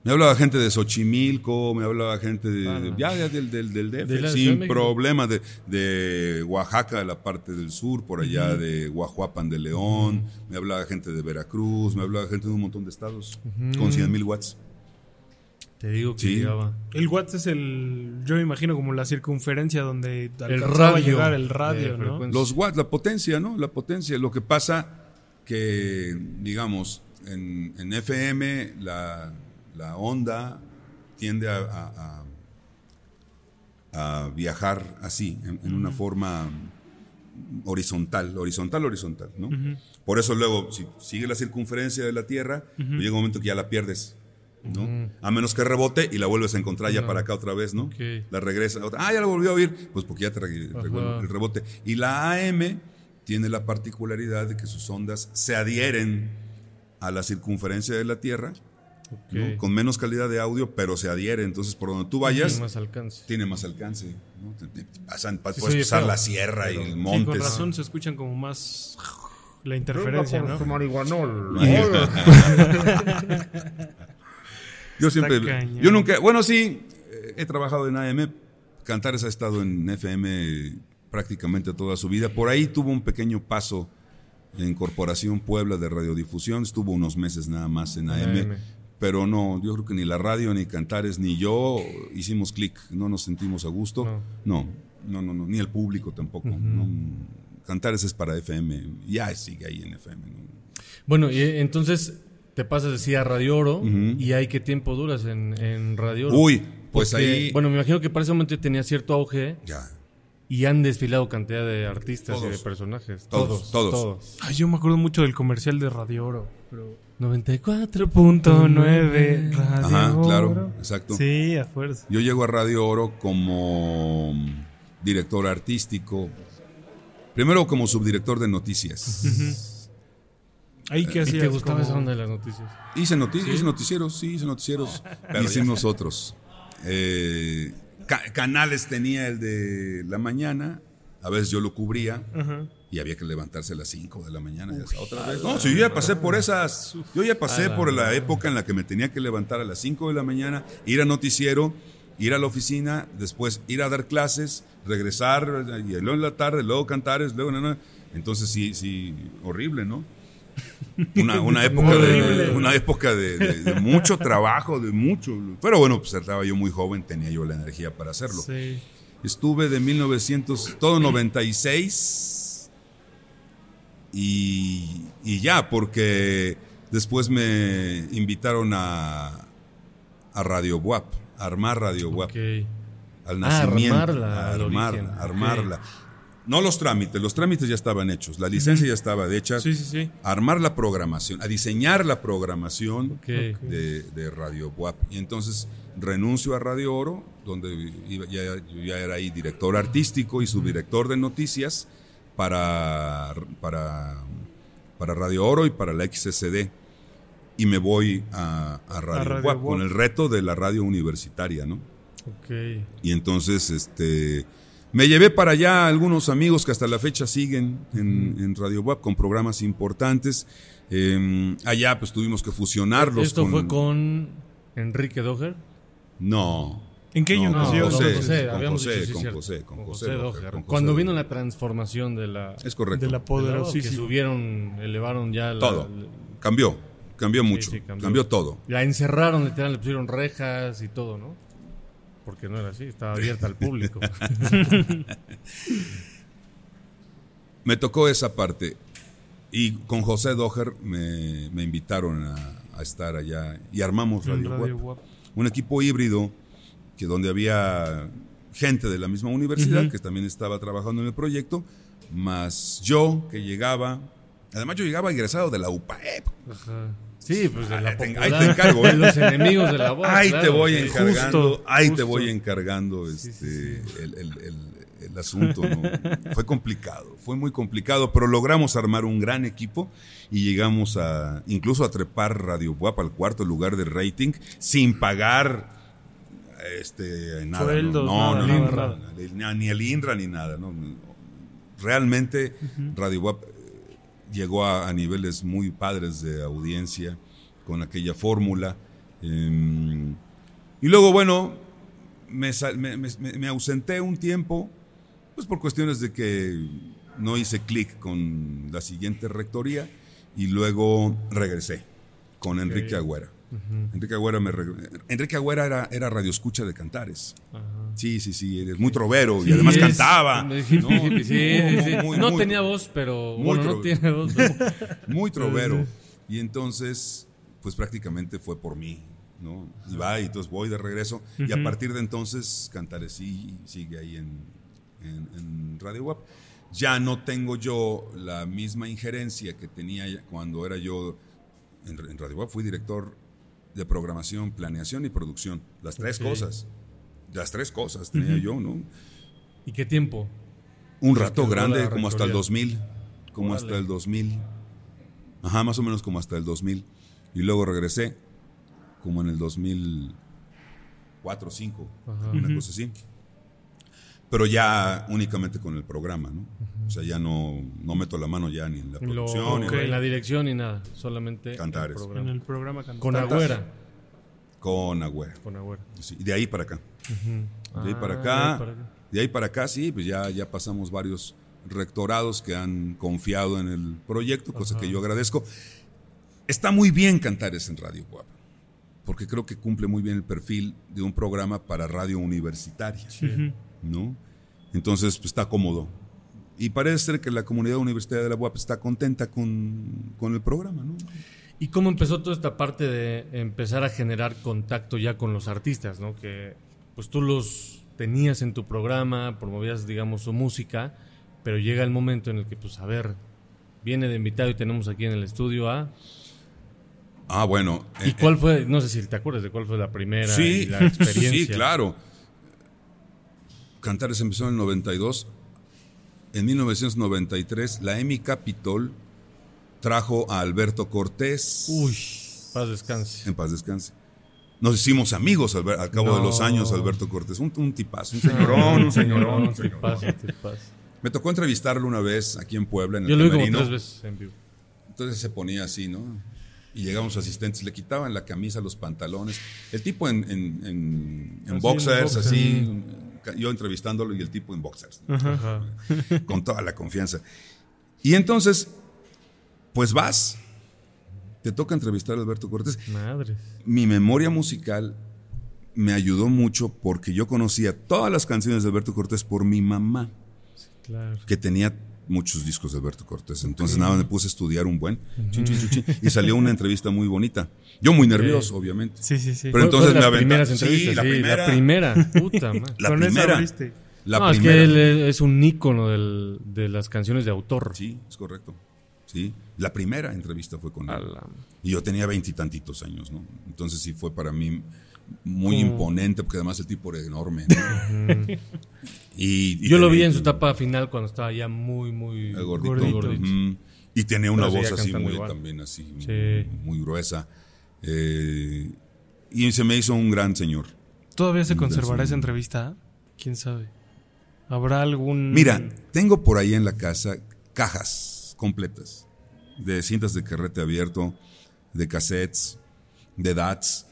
Me hablaba gente de Xochimilco, me hablaba gente de, de- ya, ya del, del, del DF, De de sin México. problema, de, de Oaxaca, de la parte del sur, por allá de Guajuapan de León, me hablaba gente de Veracruz, me hablaba gente de un montón de estados, con 100 mil watts. Te digo que Sí. llegaba. el watts es el, yo me imagino como la circunferencia donde El alcanzaba a radio. llegar el radio, ¿no? Los watts, la potencia, ¿no? La potencia. Lo que pasa que, digamos, en, en FM la, la onda tiende a, a- a- a viajar así, en, en una forma horizontal, horizontal, horizontal, ¿no? Por eso luego, si sigue la circunferencia de la Tierra, llega un momento que ya la pierdes. ¿No? A menos que rebote y la vuelves a encontrar ya para acá otra vez, ¿no? La regresa. otra- Ah, ya la volvió a oír. Pues porque ya te el rebote. Y la AM tiene la particularidad de que sus ondas se adhieren a la circunferencia de la Tierra, ¿no? Con menos calidad de audio, pero se adhiere. Entonces, por donde tú Tiene vayas, más alcance. tiene más alcance. ¿no? Te- te- te pasan, pa- Sí, puedes pasar feo, la sierra y el Sí, monte. con razón se escuchan como más la interferencia, ¿no? *laughs* *laughs* Yo siempre, Está cañón. yo nunca, bueno, sí, eh, he trabajado en AM, Cantares ha estado en FM prácticamente toda su vida. Por ahí tuvo un pequeño paso en Corporación Puebla de Radiodifusión, estuvo unos meses nada más en AM, AM. pero no, yo creo que ni la radio, ni Cantares, ni yo hicimos clic, no nos sentimos a gusto. No, no, no, no, ni el público tampoco. no. Cantares es para FM, ya sigue ahí en FM. ¿no? Bueno, y eh, entonces te pasas así a Radio Oro y hay qué tiempo duras en, en Radio Oro. Uy, pues Porque, ahí... Bueno, me imagino que para ese momento tenía cierto auge ya, y han desfilado cantidad de artistas y Todos. de personajes. Todos, todos. Ay, yo me acuerdo mucho del comercial de Radio Oro. Pero... 94.9 Radio Ajá, claro, Oro. exacto. Sí, a fuerza. Yo llego a Radio Oro como director artístico, primero como subdirector de noticias. Ahí que ¿Y hacías te gustaba esa onda de las noticias? Hice, noti- hice noticieros, sí, hice noticieros. *laughs* Hicimos otros. Eh, ca- canales tenía el de la mañana, a veces yo lo cubría. Y había que levantarse a las 5 de la mañana ya sea, otra vez. No, si yo ya pasé por esas. Yo ya pasé por la época en la que me tenía que levantar a las 5 de la mañana, ir a noticiero ir a la oficina, después ir a dar clases, regresar, y luego en la tarde, luego cantares, luego... no, no. Entonces sí, sí, horrible, ¿no? Una, una época, de, una época de, de- de mucho trabajo, de mucho... Pero bueno, pues estaba yo muy joven, tenía yo la energía para hacerlo. Sí. Estuve de 1900, todo 96 y, y ya, porque después me invitaron a, a Radio WAP, a armar Radio WAP, Ok. al Ah, nacimiento. armarla, a al armarla, origen, armarla. No los trámites, los trámites ya estaban hechos, la licencia ya estaba hecha. Sí, sí, sí. A armar la programación, a diseñar la programación de, de Radio WAP. Y entonces renuncio a Radio Oro, donde iba- ya, yo ya era ahí director artístico y subdirector de noticias para, para, para Radio Oro y para la XSD. Y me voy a, a Radio, Radio WAP WAP. con el reto de la radio universitaria, ¿no? Ok. Y entonces, este, me llevé para allá algunos amigos que hasta la fecha siguen en, en Radio WAP con programas importantes. Eh, allá pues tuvimos que fusionarlos. Esto fue con Enrique Doher. No. ¿En qué año No, nació? con José, con habíamos José, sí, con. José, con Con José con Cuando vino la transformación de la... Es correcto. De la que poderosísima. subieron, elevaron ya la... Todo. Cambió. Cambió mucho. sí, cambió. cambió. todo. La encerraron, literal, le pusieron rejas y todo, ¿no? Porque no era así, estaba abierta al público. *laughs* Me tocó esa parte. Y con José Doher me, me invitaron a, a estar allá y armamos Radio, Radio un equipo híbrido que donde había gente de la misma universidad que también estaba trabajando en el proyecto, más yo que llegaba, además yo llegaba egresado de la UPAEP. Ajá. Sí, pues de la Ahí te- popular, ahí te encargo, de ¿eh? los enemigos de la voz. ahí te voy encargando, Justo, ahí te voy encargando este, El, el- el- el asunto. ¿no? fue complicado, fue muy complicado, pero logramos armar un gran equipo y llegamos a incluso a trepar Radio Guapa al cuarto lugar de rating sin pagar este nada. Sueldos, no, nada, no, no, nada, no, ni- ni el INRA ni nada. ¿no? Realmente Radio Guap llegó a, a niveles muy padres de audiencia con aquella fórmula. Eh, y luego, bueno, me, sal- me- me- me- me ausenté un tiempo, pues por cuestiones de que no hice clic con la siguiente rectoría y luego regresé con Enrique Agüera. Enrique Agüera, me Enrique Agüera era, era radioescucha de Cantares. Sí, sí, sí, es muy trovero y además es- cantaba. *laughs* ¿no? sí, sí, sí. Muy, no muy- tenía voz, pero muy bueno, no tiene voz. pero- *laughs* muy trovero. Y entonces, pues prácticamente fue por mí, ¿no? Y va, y entonces voy de regreso. Y a partir de entonces, Cantares sí sigue ahí en, en- en Radio WAP. Ya no tengo yo la misma injerencia que tenía cuando era yo en, en Radio WAP. Fui director de programación, planeación y producción. Las tres cosas. Las tres cosas tenía yo, ¿no? ¿Y qué tiempo? Un rato grande, como hasta el rectoría. 2000. Como Órale. hasta el 2000. Ajá, más o menos como hasta el 2000. Y luego regresé, como en el 2004 o 5, una cosa así. Pero ya únicamente con el programa, ¿no? O sea, ya no, no meto la mano ya ni en la En, lo- producción. ni en en- la dirección ni nada, solamente Cantares. el En el programa cantante. Con Agüera. Con Agüero. Con Agüera. Sí, y de ahí para acá. De ahí para Ah, acá. de ahí para acá. De ahí para acá, sí, pues ya, ya pasamos varios rectorados que han confiado en el proyecto, cosa que yo agradezco. Está muy bien Cantares en Radio Guapa, porque creo que cumple muy bien el perfil de un programa para radio universitaria, ¿no? Entonces, pues está cómodo. Y parece ser que la comunidad universitaria de la UAP está contenta con, con el programa, ¿no? ¿Y cómo empezó toda esta parte de empezar a generar contacto ya con los artistas, ¿no? Que pues tú los tenías en tu programa, promovías, digamos, su música, pero llega el momento en el que, pues, a ver, viene de invitado y tenemos aquí en el estudio a... Ah, bueno. ¿Y eh, cuál fue, no sé si te acuerdas de cuál fue la primera y *laughs* Sí, la experiencia? sí, claro. Cantares empezó en el 92. En 1993, la EMI Capitol trajo a Alberto Cortés. Uy, paz descanse. En paz descanse. Nos hicimos amigos al, cabo de los años, Alberto Cortés. Un, un tipazo, un señorón, un señorón. un señorón. Me tocó entrevistarlo una vez aquí en Puebla, en el Yo lo vi como Camerino. tres veces en vivo. Entonces se ponía así, ¿no? Y llegaban sus asistentes, le quitaban la camisa, los pantalones. El tipo en, en, en- en Así, en boxers, boxer. así, yo entrevistándolo y el tipo en boxers, Ajá. *laughs* con toda la confianza. Y entonces, pues vas, te toca entrevistar a Alberto Cortés. Madres. Mi memoria musical me ayudó mucho porque yo conocía todas las canciones de Alberto Cortés por mi mamá Claro. que tenía muchos discos de Alberto Cortés. Entonces nada, me puse a estudiar un buen chin, chin, chin, chin, y salió una entrevista muy bonita. Yo muy nervioso, obviamente. Sí, sí, sí. Pero entonces me Sí, la sí, primera. La primera. Puta madre. La Con esa primera. abriste. La no, es primera. que él es un ícono del- de las canciones de autor. Sí, es correcto. Sí, la primera entrevista fue con él. la- Y yo tenía veintitantitos años, ¿no? Entonces sí fue para mí muy Como- imponente, porque además el tipo era enorme. ¿no? y, y Yo lo vi en su etapa final cuando estaba ya muy, muy El gordito. Y tenía una Pero voz así muy, igual. también así, muy- Sí. muy gruesa. Eh, y se me hizo un gran señor. ¿Todavía se Mm, conservará esa entrevista? ¿Quién sabe? ¿Habrá algún...? Mira, tengo por ahí en la casa cajas completas de cintas de carrete abierto, de cassettes, de DATs,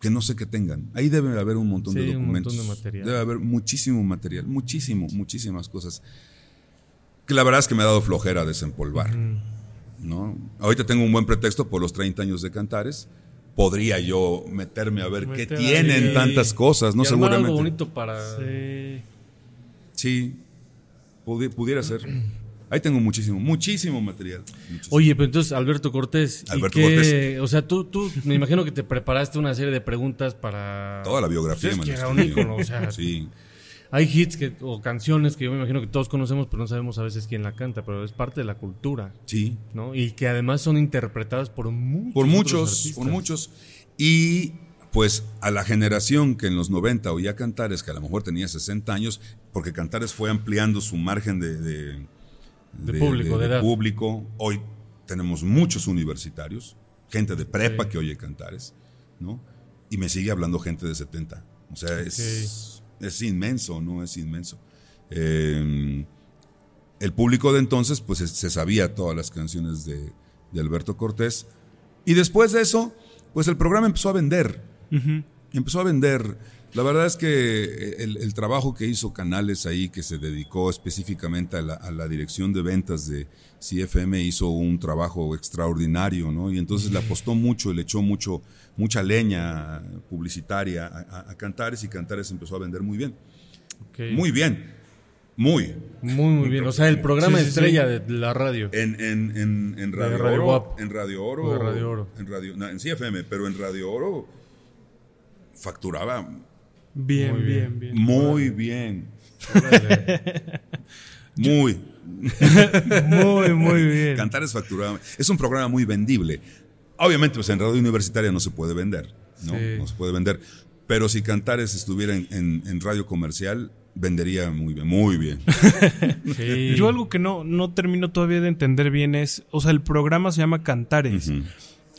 que no sé qué tengan. Ahí debe haber un montón de Sí, un documentos. montón de material. Debe haber muchísimo material, muchísimo, muchísimas cosas. Que la verdad es que me ha dado flojera desempolvar. ¿no? Ahorita tengo un buen pretexto por los 30 años de Cantares. Podría yo meterme a ver qué tienen ahí. tantas cosas, ¿no? Y Seguramente. algo bonito para... Sí. Sí, pudi- pudiera ser. *clears throat* Ahí tengo muchísimo, muchísimo material. muchísimo. Oye, pero entonces Alberto Cortés. ¿y Alberto qué- Cortés. O sea, tú, tú me imagino que te preparaste una serie de preguntas para... Toda la biografía. Pues es que era un ícono, o sea, *laughs* Sí, Hay hits que, o canciones que yo me imagino que todos conocemos, pero no sabemos a veces quién la canta, pero es parte de la cultura, sí. ¿no? Y que además son interpretadas por muchos. Por muchos, por muchos. Y pues a la generación que en los 90 oía Cantares, que a lo mejor tenía 60 años, porque Cantares fue ampliando su margen de, de, De público, de edad. público. Hoy tenemos muchos universitarios, gente de prepa que oye Cantares, ¿no? Y me sigue hablando gente de 70. O sea, es, es inmenso, ¿no? Es inmenso. Eh, el público de entonces, pues se sabía todas las canciones de, de Alberto Cortés. Y después de eso, pues el programa empezó a vender. Empezó a vender. La verdad es que el, el trabajo que hizo Canales ahí, que se dedicó específicamente a la, a la dirección de ventas de CFM, hizo un trabajo extraordinario, ¿no? Y entonces le apostó mucho, le echó mucho, mucha leña publicitaria a, a- a Cantares y Cantares empezó a vender muy bien. Muy bien. Muy. Muy, muy bien. O sea, el programa Sí, sí, estrella de la radio. En, en, en, en Radio, Radio Oro, en Radio Oro. O Radio Oro. En, radio, no, en CFM, pero en Radio Oro facturaba Bien, Muy bien, bien. muy bien. muy. *laughs* *laughs* Muy, muy bien. Cantares facturaba. Es un programa muy vendible. Obviamente, pues en radio universitaria no se puede vender. No, Sí. no se puede vender. Pero si Cantares estuviera en, en- en radio comercial, vendería muy bien, muy bien. *laughs* Sí. Yo algo que no, no termino todavía de entender bien es, o sea, el programa se llama Cantares.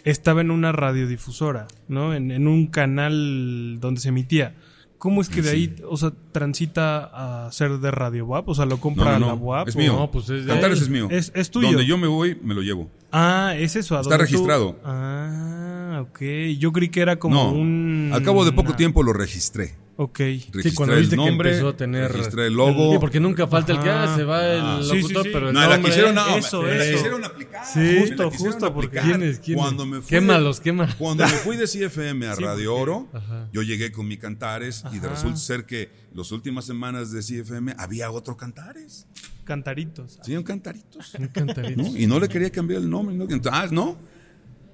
Estaba en una radiodifusora, ¿no? En, en un canal donde se emitía. ¿Cómo es que de ahí, o sea, transita a ser de Radio WAP? O sea, lo compra No, no, la WAP. es mío. No, pues es de Cantares él. es mío. Es- es tuyo. Donde yo me voy, me lo llevo. Ah, es eso. ¿a Está dónde tú- registrado. Ah, ok. Yo creí que era como no, un... al cabo de poco tiempo lo registré. Ok. Registré Sí, cuando el viste nombre, que empezó a tener. registré el logo. Sí, porque nunca falta el que Ajá. ah, se va el Ah. Sí, sí, locutor, sí. pero el No, la nombre- quisieron, no, eso, me la eso. quisieron aplicar. Sí, me la justo, justo, porque-. ¿Quién es? ¿Quién es? Cuando me fui de- Quémalos, quémalos. Cuando me *laughs* fui de CFM a Radio Oro, Ajá. yo llegué con mi Cantares y de Ajá. resulta ser que las últimas semanas de CFM había otro Cantares. Cantaritos. Sí, un Cantaritos. Un cantarito. ¿no? Y no le quería cambiar el nombre. ¿no? Ah, no,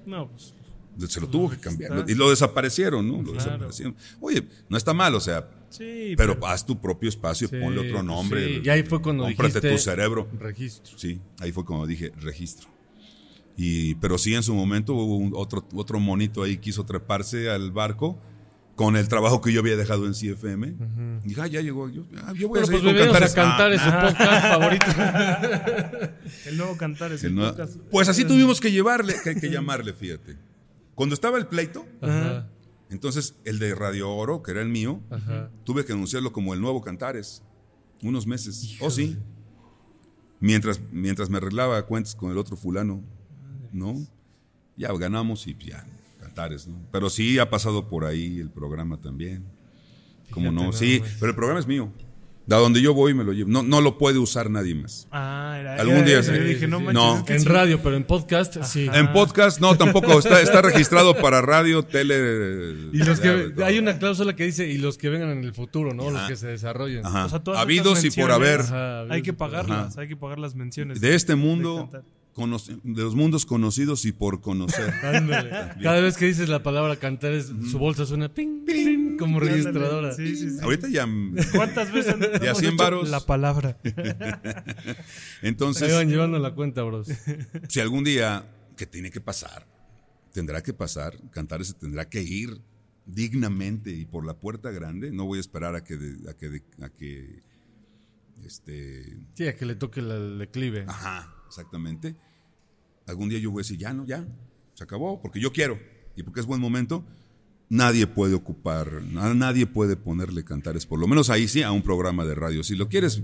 No, pues... se lo tuvo que cambiar. está. Y lo desaparecieron, ¿no? Lo Claro. desaparecieron. Oye, no está mal, o sea, Sí, pero haz tu propio espacio, Sí, ponle otro pues nombre. sí. Y ahí fue cuando Cómprate dijiste- tu cerebro. Registro. Sí, ahí fue cuando dije registro. Y, pero sí, en su momento hubo un- otro, otro monito ahí quiso treparse al barco con el trabajo que yo había dejado en CFM. Y dije, ah, ya llegó. Yo, ah, yo voy Bueno, a seguir pues con bienvenidos a cantar Ah, es su podcast favorito. *laughs* El nuevo el nuevo- podcast. pues así tuvimos que llevarle, que, que llamarle, fíjate. Cuando estaba el pleito, Ajá, entonces el de Radio Oro, que era el mío, ajá. tuve que anunciarlo como el nuevo Cantares. Unos meses. Oh, sí. Mientras, mientras me arreglaba cuentas con el otro fulano, ¿no? ya ganamos y ya, cantares, ¿no? Pero sí ha pasado por ahí el programa también. Como no, sí, más. pero el programa es mío. De donde yo voy me lo llevo. No, no lo puede usar nadie más. Ah, era. Algún era día. Yo dije, no Sí, sí, manches. No. es que En sí. radio, pero en podcast sí. En podcast, no, tampoco. Está, está registrado para radio, tele. Y los que ya, hay una cláusula que dice y los que vengan en el futuro, ¿no? Los que se desarrollen. Ajá. O sea, todas Habidos y por haber. Ajá, Hay que Ajá. pagarlas, hay que pagar las menciones. De este mundo. De los mundos conocidos y por conocer. *laughs* Cada vez que dices la palabra cantar, es, su bolsa suena ping, ping, como registradora. Sí, sí, sí. Ahorita ya. ¿Cuántas veces *laughs* Ya hemos 100 hecho varos. la palabra? *laughs* Ahí Entonces, van llevando la cuenta, bros. si algún día que tiene que pasar, tendrá que pasar, cantar se tendrá que ir dignamente y por la puerta grande. No voy a esperar a que, de- a que, de- a que, este, Sí, a que le toque el declive. ajá, exactamente. Algún día yo voy a decir, ya no, ya, se acabó, porque yo quiero y porque es buen momento. Nadie puede ocupar, na- nadie puede ponerle cantares, por lo menos ahí sí, a un programa de radio. Si lo quieres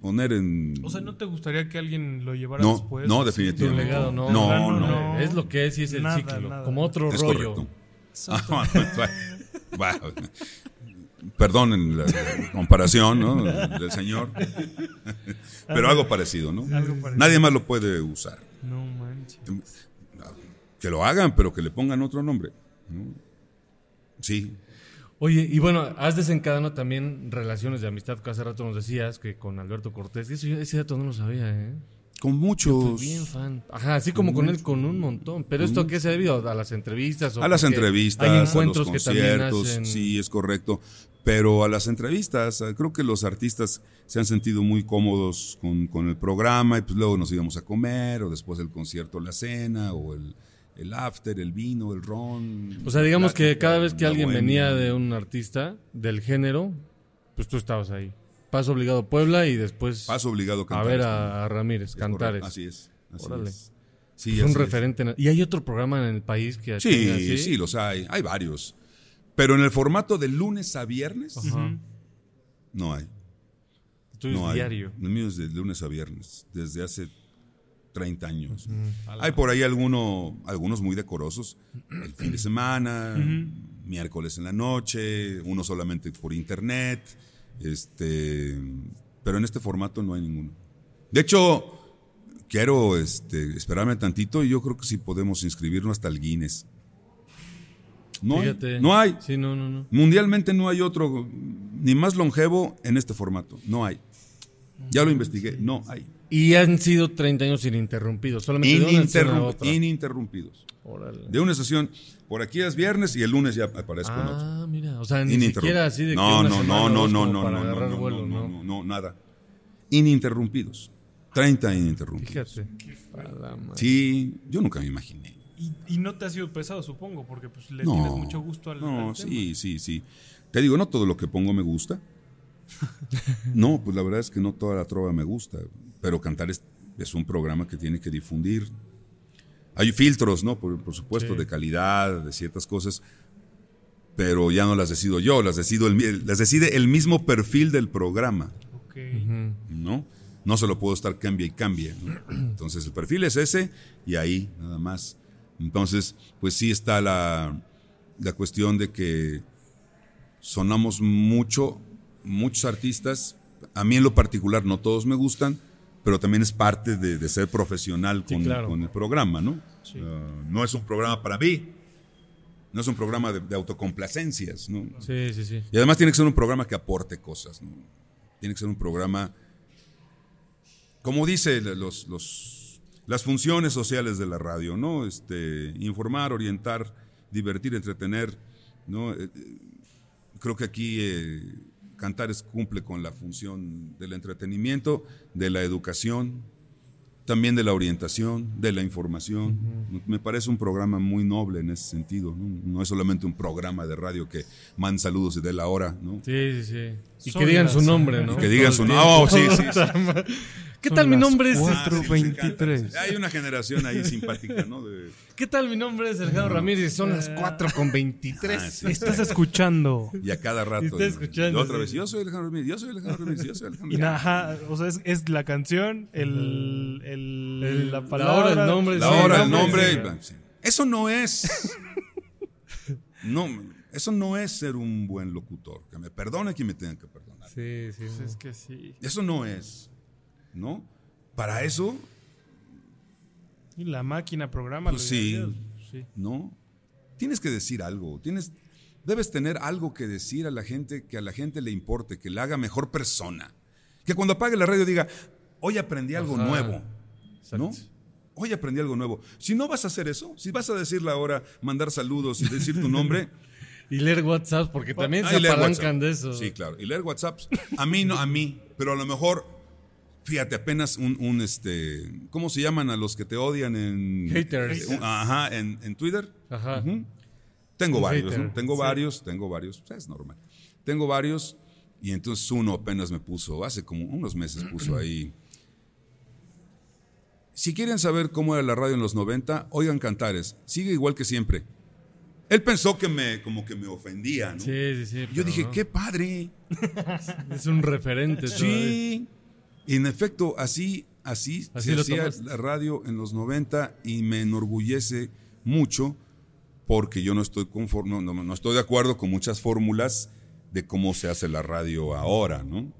poner en... O sea, ¿no te gustaría que alguien lo llevara No, después? no, definitivamente. legado, no. No, plano, no. Es lo que es y es el Nada, ciclo. nada. Como otro Es rollo. correcto. *laughs* Bueno, Perdonen la, la comparación ¿no? del señor, *laughs* pero algo parecido, ¿no? Algo parecido. Nadie más lo puede usar. No manches. Que lo hagan, pero que le pongan otro nombre. ¿no? Sí, Oye, y bueno, has desencadenado también relaciones de amistad, que hace rato nos decías que con Alberto Cortés. Eso, yo- ese dato no lo sabía, ¿eh? con Fui muchos. bien fan. Ajá, así como con él, con un montón. Pero esto a qué se ha debido? ¿A las entrevistas? o A las entrevistas, Hay a los encuentros que también conciertos, hacen. sí, es correcto. Pero a las entrevistas, eh, creo que los artistas se han sentido muy cómodos con, con el programa y pues luego nos íbamos a comer o después del concierto la cena o el, el after, el vino, el ron. O sea, digamos la- que cada vez que alguien venía de un artista del género, pues tú estabas ahí. Paso obligado a Puebla y después Paso obligado a ver a, a Ramírez, es Cantares. correcto, Así es. Así Órale. es. Sí, un así referente. en- ¿Y hay otro programa en el país que Sí, tenga sí, así? los hay. Hay varios. Pero en el formato de lunes a viernes, Ajá. no hay. Tú es No hay. diario. El mío es de lunes a viernes, desde hace 30 años. Hay por ahí alguno, algunos muy decorosos, el fin de semana, miércoles en la noche, uno solamente por internet, este, pero en este formato no hay ninguno. De hecho, quiero este, esperarme tantito y yo creo que sí podemos inscribirnos hasta el Guinness. No hay, no hay. Sí, no, no, no. Mundialmente no hay otro ni más longevo en este formato. No hay. Ya lo investigué. No hay. Y han sido 30 años ininterrumpidos. Solamente de Ininterrum- otra. ininterrumpidos. Órale. De una estación, por aquí es viernes y el lunes ya aparezco en otro. Ah, mira. O sea, ni siquiera así de que no, una no, semana no, no, no, no, para no, agarrar no, vuelo, no, no, no, nada. Ininterrumpidos. 30 ininterrumpidos. Fíjate. Sí, yo nunca me imaginé. Y, y no te ha sido pesado, supongo, porque pues le No, tienes mucho gusto al, no, al tema. sí, sí, sí. Te digo, no todo lo que pongo me gusta. *laughs* No, pues la verdad es que no toda la trova me gusta. Pero cantar es, es un programa que tiene que difundir. Hay filtros, ¿no? Por, por supuesto, Sí. de calidad, de ciertas cosas. Pero ya no las decido yo, las, decido el, las decide el mismo perfil del programa. Ok. ¿no? No se lo puedo estar cambia y cambia. ¿no? *clears throat* Entonces el perfil es ese y ahí nada más. Entonces, pues sí está la, la cuestión de que sonamos mucho, muchos artistas. A mí en lo particular no todos me gustan, pero también es parte de, de ser profesional Sí, con, claro. con el programa, ¿no? Sí. Ah, no es un programa para mí, no es un programa de, de autocomplacencias, ¿no? Sí, sí, sí. Y además tiene que ser un programa que aporte cosas, ¿no? Tiene que ser un programa, como dice los, los- las funciones sociales de la radio, ¿no? Este, informar, orientar, divertir, entretener, ¿no? Eh, eh, creo que aquí eh, Cantares cumple con la función del entretenimiento, de la educación, también de la orientación, de la información. Me parece un programa muy noble en ese sentido. ¿no? No es solamente un programa de radio que man saludos y dé la hora, ¿no? Sí, sí, sí. Y que digan su nombre, ¿no? Que digan su nombre. Oh, sí, sí, sí. *laughs* ¿Qué tal mi nombre es? cuatro. Ah, sí, me encanta. 23. Hay una generación ahí simpática, ¿no? De- ¿Qué tal mi nombre es Sergio Ramírez? Son las 4 con 23. Ah, sí. Estás escuchando. y a cada rato. Está ¿no? escuchando, Y otra sí. vez, yo soy Alejandro Ramírez, yo soy Alejandro Ramírez, yo soy Alejandro Ramírez. ajá, o sea, es, es la canción, el, el- El- la la palabra, hora, el nombre, La Sí, hora, el nombre. Eso no es. *laughs* No, eso no es ser un buen locutor. Que me perdone quien me tenga que perdonar. Sí, sí. Pues es que sí. Eso no es. ¿No? Para eso, Y la máquina programa. Pues los sí. ¿no? Tienes que decir algo. Tienes, debes tener algo que decir a la gente que a la gente le importe, que la haga mejor persona. Que cuando apague la radio diga, hoy aprendí algo Ajá. nuevo. ¿no? Hoy aprendí algo nuevo. Si no vas a hacer eso, si vas a decirle ahora, mandar saludos y decir tu nombre, *laughs* Y leer WhatsApp, porque también ah, se apalancan WhatsApp. de eso. Sí, claro. Y leer WhatsApps. A mí no, a mí. Pero a lo mejor, fíjate, apenas un, un, este, ¿cómo se llaman a los que te odian en... Haters. Un- Ajá, en, en Twitter. Ajá. Tengo varios, ¿no? Tengo sí. varios, tengo varios, o sea, es normal. Tengo varios y entonces uno apenas me puso, hace como unos meses puso ahí. Si quieren saber cómo era la radio en los 90, oigan Cantares, sigue igual que siempre. Él pensó que me, como que me ofendía, ¿no? Sí, sí, sí. Yo dije, no. qué padre. Es un referente. Sí. Y en efecto, así, así, Así se hacía la radio en los 90 y me enorgullece mucho porque yo no estoy conforme, no, no- no estoy de acuerdo con muchas fórmulas de cómo se hace la radio ahora, ¿no?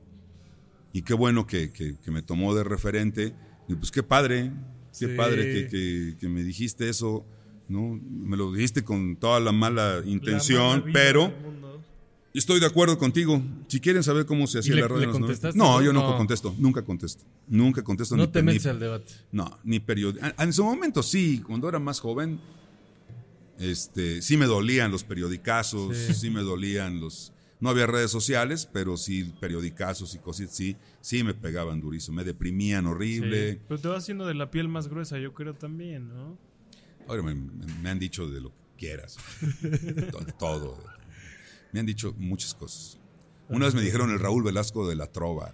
Y qué bueno que, que- que me tomó de referente. Y pues qué padre, qué Sí. padre que- que me dijiste eso, ¿no? Me lo dijiste con toda la mala intención, La pero... Estoy de acuerdo contigo. Si quieren saber cómo se hacía la radio en los 90. contestaste? No, yo No. contesto. Nunca contesto. Nunca contesto. No ni te ni- metes al debate. No, ni periódico. En su momento sí, cuando era más joven, este, sí me dolían los periodicazos, Sí. sí. me dolían los... No había redes sociales, pero sí periodicazos y cosas, sí, sí me pegaban durísimo, me deprimían horrible. Sí. Pero te va haciendo de la piel más gruesa, yo creo también, ¿no? Ahora me, han dicho de lo que quieras, de to- de todo. Me han dicho muchas cosas. Una vez me dijeron el Raúl Velasco de la Trova.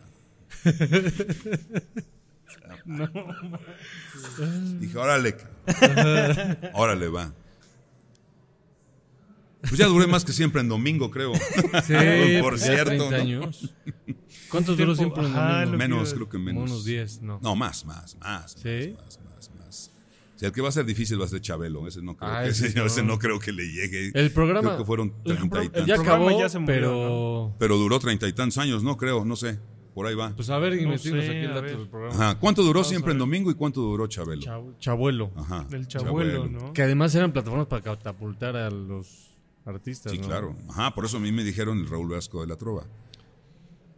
Dije, órale, órale, va. Pues ya duré más que siempre en domingo, creo. Sí, *laughs* Por cierto, 30 ¿no? años. ¿Cuántos duró siempre en domingo? Menos, creo que menos. unos 10, no. No, más, más, más. ¿Sí? Más, más, más, más. Sea, el que va a ser difícil va a ser Chabelo. Ese no creo, Ah, que, ese *laughs* ese, no. ese no creo que le llegue. El programa- Creo que fueron el treinta y tantos. Ya acabó, ya se murió, pero... Pero duró treinta y tantos años, ¿no? Creo, no sé. Por ahí va. Pues a ver, investigamos sé, aquí el a dato ver. del programa. Ajá. ¿Cuánto duró Vamos siempre en domingo y cuánto duró Chabelo? Chab- Chabuelo. Ajá. Del chabuelo, ¿no? Que además eran plataformas para catapultar a los artistas, Sí, ¿no? claro. Ajá, por eso a mí me dijeron el Raúl Velasco de la Trova.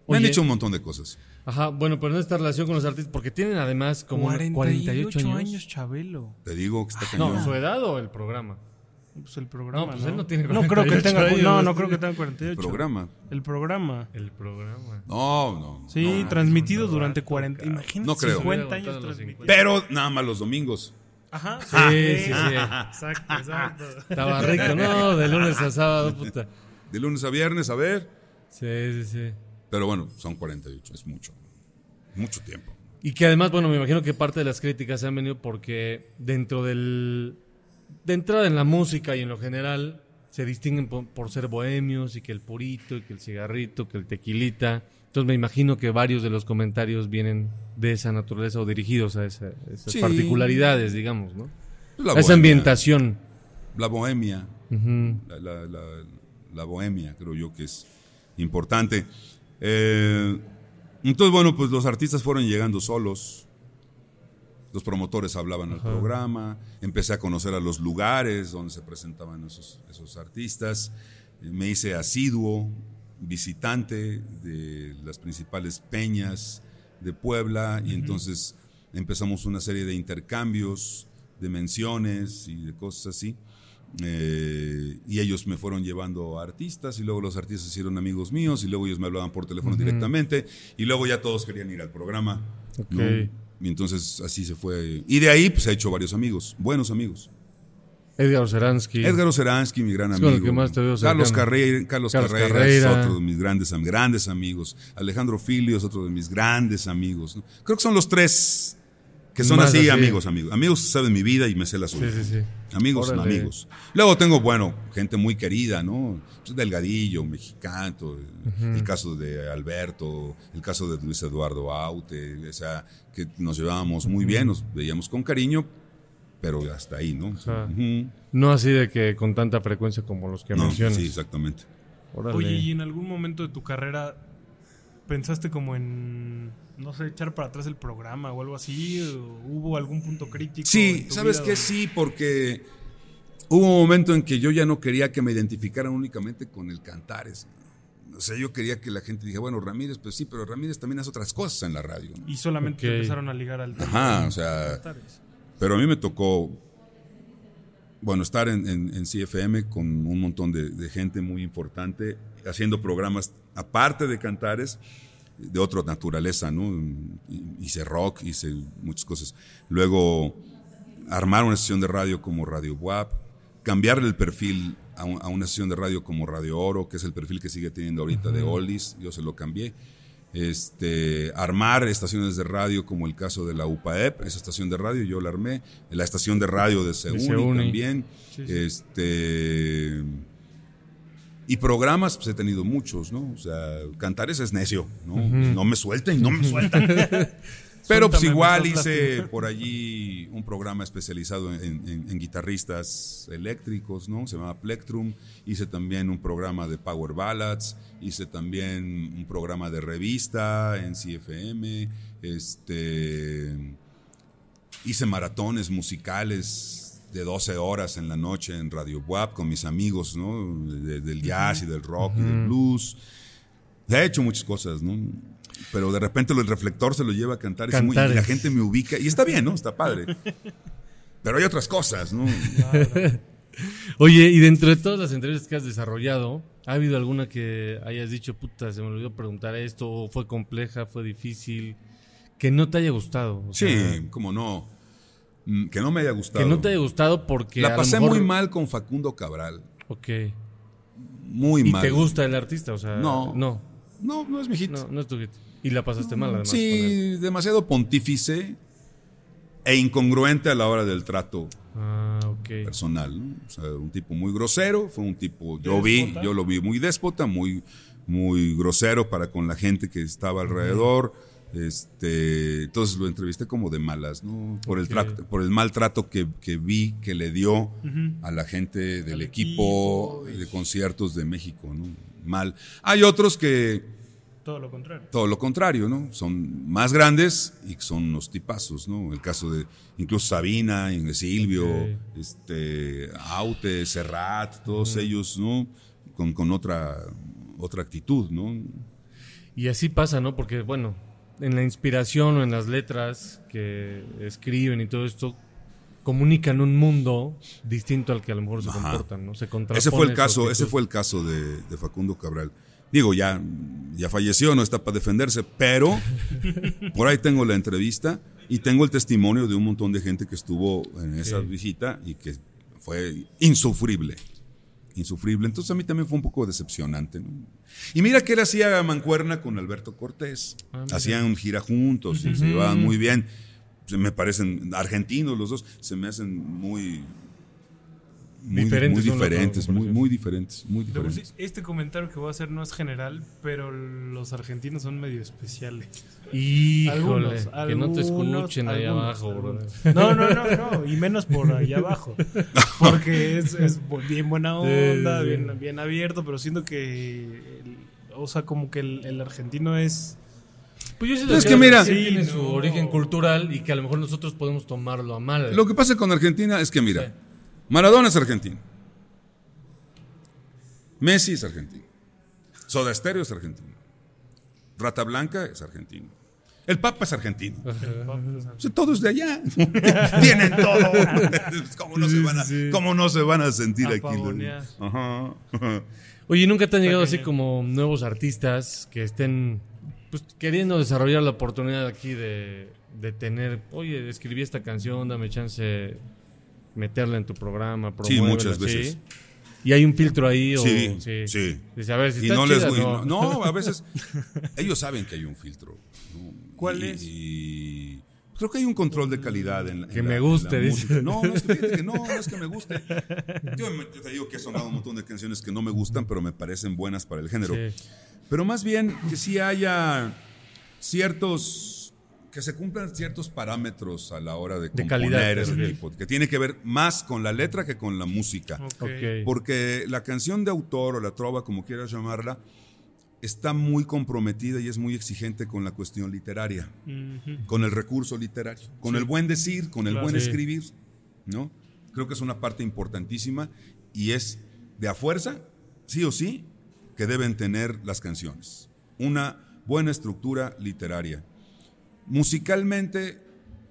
Me han dicho un montón de cosas. Ajá, bueno, pero en esta relación con los artistas, porque tienen además como 48, años. Chabelo. Te digo que está No, cañón. su edad o el programa. Pues el programa, No, pues él no tiene No creo que 48 tenga... años. No, no creo que tenga 48. programa. El programa. El programa. No, no. Sí, no. transmitido durante 40... Imagínate, No creo. 50 años transmitido. Pero nada más los domingos. Ajá. Sí, sí, sí. *laughs* Exacto, exacto. Estaba rico, ¿no? De lunes a sábado, puta. De lunes a viernes, a ver. Sí, sí, sí. Pero bueno, son 48, es mucho. Mucho tiempo. Y que además, bueno, me imagino que parte de las críticas se han venido porque dentro del... De entrada en la música y en lo general, se distinguen por, por ser bohemios y que el purito y que el cigarrito, que el tequilita. Entonces me imagino que varios de los comentarios vienen de esa naturaleza o dirigidos a esa- esas Sí. particularidades, digamos, ¿no? La esa ambientación. La bohemia. La bohemia, creo yo que es importante. Eh, entonces, bueno, pues los artistas fueron llegando solos. Los promotores hablaban al programa. Empecé a conocer a los lugares donde se presentaban esos, esos artistas. Eh, Me hice asiduo, visitante de las principales peñas de Puebla y entonces empezamos una serie de intercambios, de menciones y de cosas así. Eh, y ellos me fueron llevando a artistas y luego los artistas hicieron amigos míos y luego ellos me hablaban por teléfono directamente y luego ya todos querían ir al programa. ¿no? Ok. Y entonces así se fue. Y de ahí pues he hecho varios amigos, buenos amigos. Edgar Oceransky. Edgar Oceransky, mi gran amigo. que más te veo Carlos. Carrera, Carlos, Carlos Carrera, Carrera. es otro de mis grandes, grandes amigos. Alejandro Filio es otro de mis grandes amigos. ¿no? Creo que son los tres que son así, así. amigos, amigos. Amigos saben mi vida y me sé la suya. Sí, sí, sí. Amigos Órale. amigos. Luego tengo, bueno, gente muy querida, ¿no? Pues, Delgadillo, Mexicano, el, el caso de Alberto, el caso de Luis Eduardo Aute, o sea, que nos llevábamos muy bien, nos veíamos con cariño, pero hasta ahí, ¿no? Ajá. Ujú. No así de que con tanta frecuencia como los que No, mencionas. sí, exactamente. Órale. Oye, ¿y en algún momento de tu carrera pensaste como en, no sé, echar para atrás el programa o algo así? ¿O ¿Hubo algún punto crítico? Sí, ¿sabes qué? Sí, porque hubo un momento en que yo ya no quería que me identificaran únicamente con el cantares. O sea, yo quería que la gente dijera, bueno, Ramírez, pues sí, pero Ramírez también hace otras cosas en la radio. ¿no? Y solamente te Ok. empezaron a ligar al tema. Ajá, o sea, Cantares. pero a mí me tocó, bueno, estar en, en- en CFM con un montón de, de gente muy importante, haciendo programas, aparte de cantares, de otra naturaleza, ¿no? Hice rock, hice muchas cosas. Luego, armar una sesión de radio como Radio WAP, cambiarle el perfil a, un- a una sesión de radio como Radio Oro, que es el perfil que sigue teniendo ahorita de Oldies, yo se lo cambié. Este, armar estaciones de radio como el caso de la UPAEP, esa estación de radio yo la armé, la estación de radio de Seuni. también, este y programas pues he tenido muchos, ¿no? O sea, Cantares es necio, ¿no? No me suelten, no me sueltan. *laughs* Pero pues igual hice por allí un programa especializado en, en- en guitarristas eléctricos, ¿no? Se llama Plectrum. Hice también un programa de Power Ballads. Hice también un programa de revista en CFM. Este, hice maratones musicales de 12 horas en la noche en Radio WAP con mis amigos, ¿no? De- del jazz y del rock y del blues. He hecho muchas cosas, ¿no? Pero de repente el reflector se lo lleva a cantar y, la gente me ubica. Y está bien, ¿no? Está padre. Pero hay otras cosas, ¿no? *laughs* Oye, y dentro de todas las entrevistas que has desarrollado, ¿ha habido alguna que hayas dicho, puta, se me olvidó preguntar esto, o fue compleja, fue difícil, que no te haya gustado? O Sí, sea, como no. Mm, Que no me haya gustado. Que no te haya gustado porque. a La lo pasé mejor- muy mal con Facundo Cabral. Ok. Muy ¿Y mal. te gusta el artista? O sea, No. No, No, no es mi hit. no, no es tu hit. Y la pasaste mal, además. Sí, demasiado pontífice e incongruente a la hora del trato Ah, ok. personal. ¿no? O sea, un tipo muy grosero, fue un tipo, yo vi, yo lo vi muy déspota, muy, muy grosero para con la gente que estaba alrededor. Este, entonces lo entrevisté como de malas, ¿no? Por el Ok. trato- por el maltrato que, que vi que le dio a la gente del Al equipo, equipo, de conciertos de México, ¿no? Mal. Hay otros que Todo lo contrario. todo lo contrario, ¿no? Son más grandes y son unos tipazos, ¿no? El caso de incluso Sabina, Silvio, este, Aute, Serrat, todos ellos, ¿no? Con, con otra, otra actitud, ¿no? Y así pasa, ¿no? Porque, bueno, en la inspiración o en las letras que escriben y todo esto, comunican un mundo distinto al que a lo mejor se Ajá. comportan, ¿no? Se Ese fue el caso, ese fue el caso de, de Facundo Cabral. Digo, ya, ya falleció, no está para defenderse, pero *laughs* por ahí tengo la entrevista y tengo el testimonio de un montón de gente que estuvo en esa Sí. visita y que fue insufrible. Insufrible. Entonces a mí también fue un poco decepcionante. ¿no? Y mira que él hacía mancuerna con Alberto Cortés. Ah. Hacían gira juntos y se llevaban muy bien. Se me parecen argentinos los dos, se me hacen muy muy Diferentes muy diferentes, muy, muy diferentes, muy. Este comentario que voy a hacer no es general, pero los argentinos son medio especiales. Híjole, Algunos, que no te escuchen ahí algunos, abajo, algunos. brother. No, no, no, no, y menos por allá abajo. Porque es, es bien buena onda, Sí, sí. Bien, bien abierto, pero siento que, el- o sea, como que el, el argentino es... Pues yo siento Es que mira- sí tiene su origen cultural y que a lo mejor nosotros podemos tomarlo a mal. Lo que pasa con Argentina es que, mira, Sí. Maradona es argentino. Messi es argentino. Soda Stereo es argentino. Rata Blanca es argentino. El Papa es argentino. O sea, todo es de allá. *laughs* Tienen todo. *laughs* ¿Cómo no, se van a, cómo no se van a sentir A aquí? Ajá. *laughs* Oye, ¿nunca te han llegado así como nuevos artistas que estén pues, queriendo desarrollar la oportunidad aquí de, de tener, oye, escribí esta canción, dame chance meterla en tu programa, Sí, muchas veces. Y hay un filtro ahí o Sí, sí. Dice, a ver si y no les voy- no. no, a *laughs* veces ellos saben que hay un filtro. ¿no? ¿Cuál Y- es? y creo que hay un control de calidad en, la- Que en me la- guste, dice. No, no es que, fíjate que no, no es que me guste. *laughs* Yo te digo que he sonado un montón de canciones que no me gustan, pero me parecen buenas para el género. Sí. Pero más bien que sí haya ciertos que se cumplan ciertos parámetros a la hora de, componer calidad, ese ok. tipo, que tiene que ver más con la letra que con la música. Porque la canción de autor o la trova, como quieras llamarla, está muy comprometida y es muy exigente con la cuestión literaria, con el recurso literario, con el buen decir, con el Claro. buen Sí. escribir, ¿no? Creo que es una parte importantísima y es de a fuerza, sí o sí, que deben tener las canciones. Una buena estructura literaria. Musicalmente,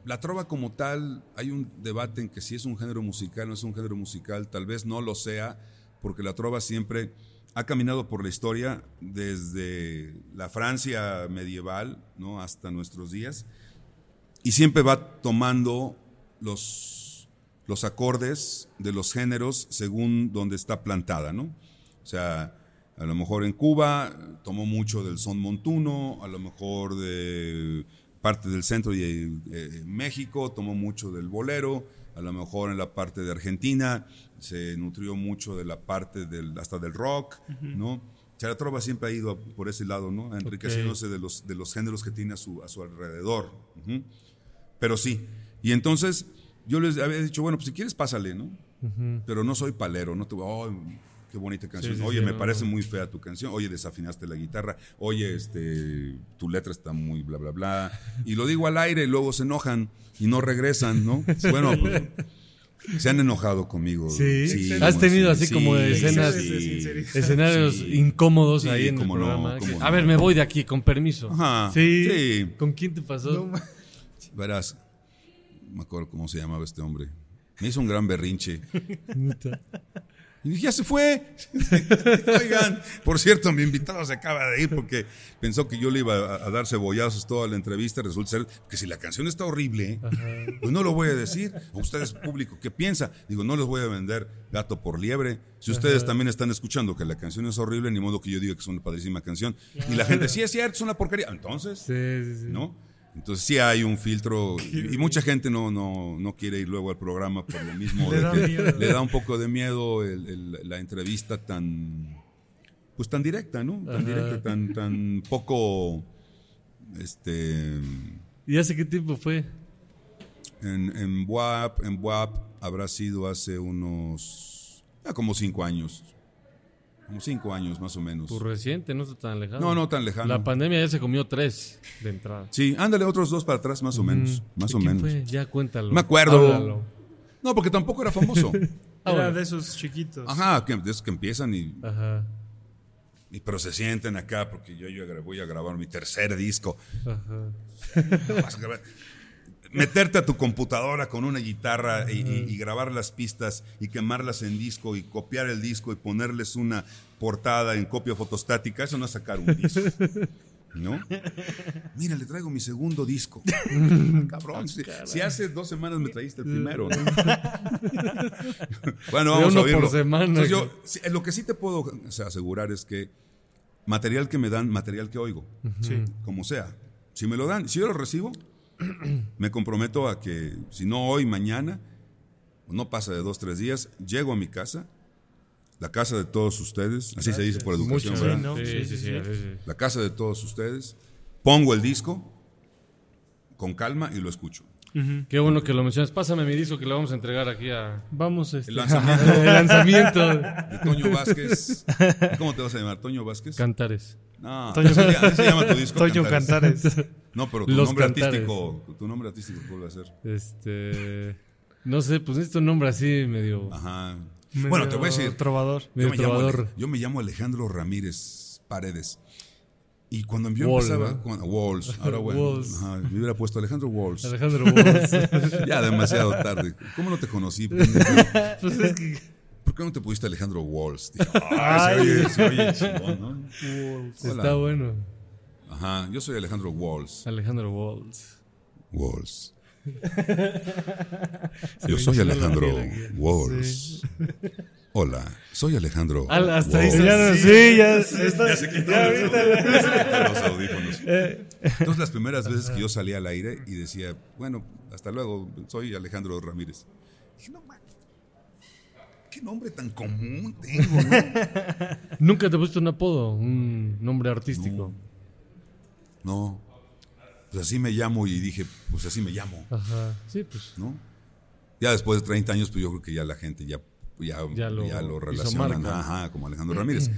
la trova como tal, hay un debate en que si es un género musical o no es un género musical, tal vez no lo sea, porque la trova siempre ha caminado por la historia desde la Francia medieval ¿no? hasta nuestros días y siempre va tomando los, los acordes de los géneros según donde está plantada, ¿no? O sea, a lo mejor en Cuba tomó mucho del son montuno, a lo mejor de parte del centro y eh, México tomó mucho del bolero, a lo mejor en la parte de Argentina se nutrió mucho de la parte del hasta del rock, ¿no? O sea, la trova siempre ha ido por ese lado, ¿no? Enriqueciéndose de los de los géneros que tiene a su a su alrededor. Pero sí. Y entonces yo les había dicho, bueno, pues si quieres pásale, ¿no? Pero no soy palero, no te voy, "Oh, qué bonita canción. Sí, sí, Oye, sí, me no, parece no. muy fea tu canción. Oye, desafinaste la guitarra. Oye, este, tu letra está muy bla, bla, bla. Y lo digo al aire y luego se enojan y no regresan, ¿no? *laughs* Bueno, pues se han enojado conmigo. Sí. Has tenido sí, así como sí, escenas- sí. escenarios Sí. incómodos Sí, ahí en el no, programa. cómo que, no. A ver, me voy de aquí, con permiso. Ajá, Sí. sí. ¿Con quién te pasó? Verás, no me acuerdo cómo se llamaba este hombre. Me hizo un gran berrinche. *laughs* Y dije, ya se fue. *laughs* Oigan, por cierto, mi invitado se acaba de ir porque pensó que yo le iba a, a dar cebollazos toda la entrevista. Resulta ser que si la canción está horrible, pues no lo voy a decir. A ustedes, público, ¿qué piensa? Digo, no les voy a vender gato por liebre. Si ustedes también están escuchando que la canción es horrible, ni modo que yo diga que es una padrísima canción. Y la gente, sí es cierto, es una porquería. Entonces, Sí, sí, sí. ¿no? Entonces sí hay un filtro *laughs* y, mucha gente no, no, no quiere ir luego al programa por lo mismo *laughs* Le de da que le da un poco de miedo el- el- la entrevista tan pues tan directa, ¿no? Tan Ajá. directa, tan, tan poco este ¿Y hace qué tiempo fue? en, en WAP, en WAP habrá sido hace unos ah, como cinco años. Como cinco años más o menos. Pues reciente, no está tan lejano. No, no tan lejano. La pandemia ya se comió tres de entrada. Sí, ándale otros dos para atrás más o menos, más ¿De o quién menos. fue? Ya cuéntalo. Me acuerdo. Háblalo. No, porque tampoco era famoso. Ah, *laughs* Era de esos chiquitos. Ajá, que, de esos que empiezan y, Ajá. y- pero se sienten acá porque yo, yo voy a grabar mi tercer disco. Ajá. No vas a grabar. Meterte a tu computadora con una guitarra y, y- y grabar las pistas y quemarlas en disco y copiar el disco y ponerles una portada en copia fotostática, eso no es sacar un disco. ¿No? Mira, le traigo mi segundo disco. *laughs* Cabrón, si, si hace dos semanas me traíste el primero. ¿no? *laughs* bueno, vamos a oírlo. semana. Entonces yo, lo que sí te puedo o sea, asegurar es que material que me dan, material que oigo, como sea. Si me lo dan, si yo lo recibo, *clears throat* me comprometo a que si no hoy, mañana, o no pasa de dos, tres días, llego a mi casa, la casa de todos ustedes, así se dice por educación, Mucho, ¿verdad? ¿no? Sí, Sí, sí, sí, sí, sí. sí, sí. La casa de todos ustedes, pongo el disco con calma y lo escucho. Qué bueno que lo mencionas. Pásame mi disco que le vamos a entregar aquí a... Vamos, este. El lanzamiento *laughs* El lanzamiento. de Toño Vázquez. ¿Cómo te vas a llamar? ¿Toño Vázquez? Cantares. No, Toño- así, así se llama tu disco. Toño Cantares. No, pero tu Los nombre Cantares. artístico, tu nombre artístico cuál va a ser. Este... No sé, pues necesito un nombre así medio... Ajá. Medio Bueno, te voy a decir, Trovador. Yo Medio me, llamo trovador. Ale- yo me llamo Alejandro Ramírez Paredes. Y cuando yo Wall, empezaba, ¿no? cuando- Walls, ahora bueno, Walls. ajá, me hubiera puesto Alejandro Walls. Alejandro Walls. *laughs* Ya demasiado tarde. ¿Cómo no te conocí? *laughs* Pues es que- ¿Por qué no te pusiste Alejandro Walls? Dije, *laughs* "Ay, se oye, se oye chingón, ¿no? Está Hola. bueno. Ajá, yo soy Alejandro Walls. Alejandro Walls. Walls. Yo soy Alejandro piel aquí. Hola, soy Alejandro. Al- hasta ahí Wars. está. Ya no, Sí. sí, ya, está- Ya se quitó ya los, audífonos, ya se quitó los *laughs* audífonos. Eh. Entonces, las primeras veces que yo salía al aire y decía, bueno, hasta luego, soy Alejandro Ramírez. Dije, no, man, qué nombre tan común tengo, ¿no? *laughs* Nunca te pusiste un apodo, un nombre artístico. No, pues así me llamo y dije, pues así me llamo, Ajá. Sí, pues. ¿no? Ya después de 30 años, pues yo creo que ya la gente ya, ya, Ya lo ya lo hizo relaciona, marca. ajá, como Alejandro Ramírez.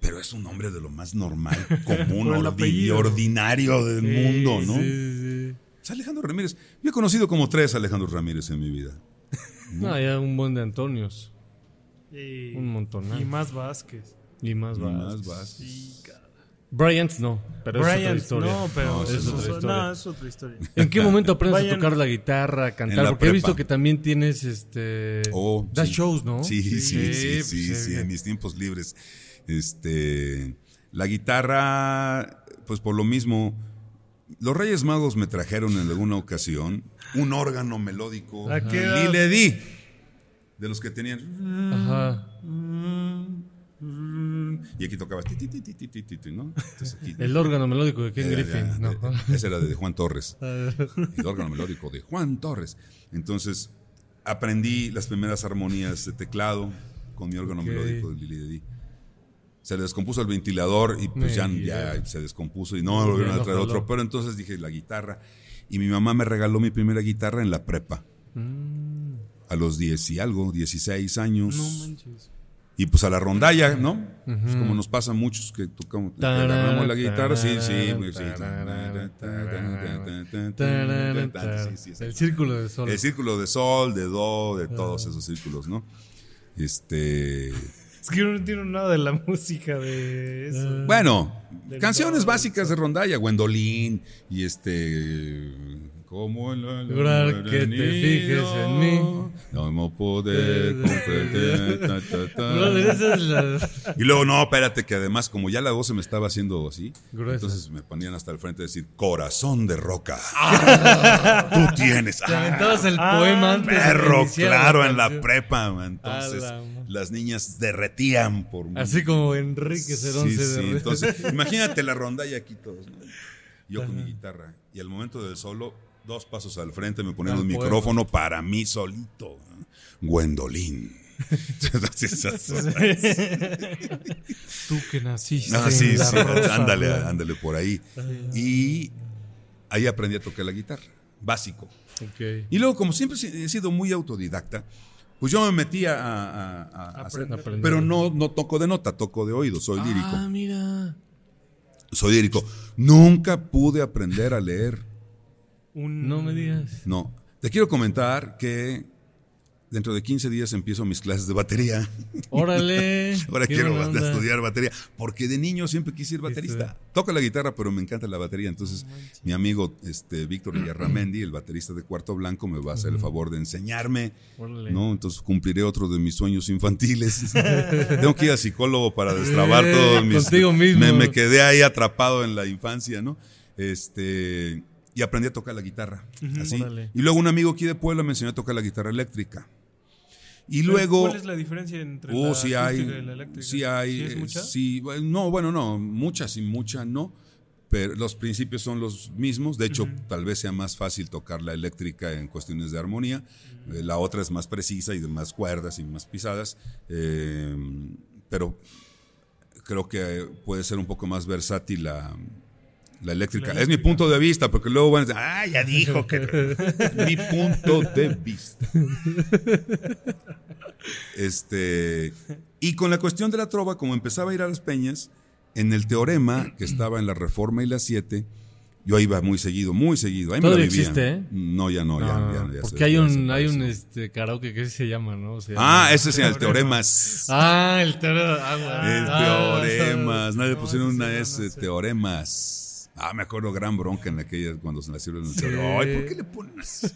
Pero es un nombre de lo más normal, *laughs* común, ordi- apellido. ordinario del mundo, ¿no? Sí, sí. Es Alejandro Ramírez. Yo he conocido como tres Alejandro Ramírez en mi vida. *laughs* No, ya un buen de Antonios. Y, Un montón. y más Vázquez. Y más va. Más vas. Bryant no, pero es Bryant, otra historia. no, pero No, eso es otra es, historia. no, es otra historia. ¿En qué momento aprendes Vayan- a tocar la guitarra, a cantar? Porque he visto que también tienes este. Oh, das sí. shows, ¿no? Sí, sí, sí, sí, sí, pues, en mis tiempos libres. Este, la guitarra, pues por lo mismo, los Reyes Magos me trajeron en alguna ocasión un órgano melódico. ¿A qué edad? Y le di. De los que tenían. Ajá y aquí tocabas, *laughs* el órgano melódico de Ken Griffin. Era, no. Ese era de Juan Torres. *laughs* Ah. el órgano melódico de Juan Torres. Entonces, aprendí las primeras armonías de teclado con mi órgano melódico de Lili Didi. Se le descompuso el ventilador y pues ya, se descompuso y no volvieron a traer otro. Pero entonces dije la guitarra. Y mi mamá me regaló mi primera guitarra en la prepa. Mm. A los 10 y algo, 16 años. No manches y pues a la rondalla, ¿no? Pues como nos pasa a muchos que tocamos, que agarramos la guitarra, sí, sí. El círculo de sol. El círculo de sol, de do, de todos esos círculos, ¿no? Este, *laughs* Es que yo no entiendo nada de la música de eso. bueno, canciones básicas de rondalla, Gwendolyn y este como la Lograr que te fijes en mí. No me poder *laughs* la- Y luego, no, espérate, que además, como ya la voz se me estaba haciendo así, Gruesa. entonces me ponían hasta el frente a decir, corazón de roca. *laughs* Tú tienes. Te ah, aventabas el Ah, poema antes de que perro, claro, en la prepa. man. Entonces, la las niñas derretían por mí. Así como Enrique Cerón Sí, se sí, entonces, imagínate la rondalla aquí todos. ¿no? Yo con mi guitarra. Y al momento del solo, dos pasos al frente, me ponían un micrófono para mí solito. ¿no? Gwendolyn. *laughs* Tú que naciste. Ah, sí, en la sí, rosa ándale, blanca. ándale por ahí. Y ahí aprendí a tocar la guitarra, básico. Y luego, como siempre he sido muy autodidacta, pues yo me metía a, a- a- a hacer- Aprender. pero no, no toco de nota, toco de oído, soy lírico. Ah, mira. Soy lírico. Nunca pude aprender a leer. Un- No me digas. No. Te quiero comentar que dentro de 15 días empiezo mis clases de batería. Órale. *laughs* Ahora quiero estudiar batería, porque de niño siempre quise ser baterista. Toco la guitarra, pero me encanta la batería. Entonces, mi amigo este, Víctor Villarramendi, el baterista de Cuarto Blanco, me va a hacer el favor de enseñarme. Órale. ¿no? Entonces cumpliré otro de mis sueños infantiles. *laughs* Tengo que ir a psicólogo para destrabar Eh, todos mis... contigo mismo. Me, me quedé ahí atrapado en la infancia, ¿no? Este... Y aprendí a tocar la guitarra. así. Órale. Y luego un amigo aquí de Puebla me enseñó a tocar la guitarra eléctrica. Y Pero, luego... ¿Cuál es la diferencia entre Oh, la sí hay, y la eléctrica? sí hay, ¿Sí es mucha? sí, no, bueno, no, muchas y muchas no, pero los principios son los mismos. De hecho, tal vez sea más fácil tocar la eléctrica en cuestiones de armonía. Eh, la otra es más precisa y de más cuerdas y más pisadas, eh, pero creo que puede ser un poco más versátil la, la eléctrica. Es mi punto de vista, porque luego van a decir, ah, ya dijo que... *laughs* mi punto de vista. Este, y con la cuestión de la trova, como empezaba a ir a las peñas, en el teorema que estaba en la Reforma y la 7, yo iba muy seguido, muy seguido. Ahí me la Todavía vivía. existe, ¿eh? No, ya no, ya, No, ya- no, ya porque se- hay ya un, hay un este, karaoke que se llama, ¿no? Se Ah, ese es el teoremas. Ah, el teorema. Ah, bueno. El Ah, teoremas. No le no, pusieron una S, no sé. teoremas. Ah, me acuerdo gran bronca en aquella cuando se en el teorema. Ay, ¿por qué le ponen así?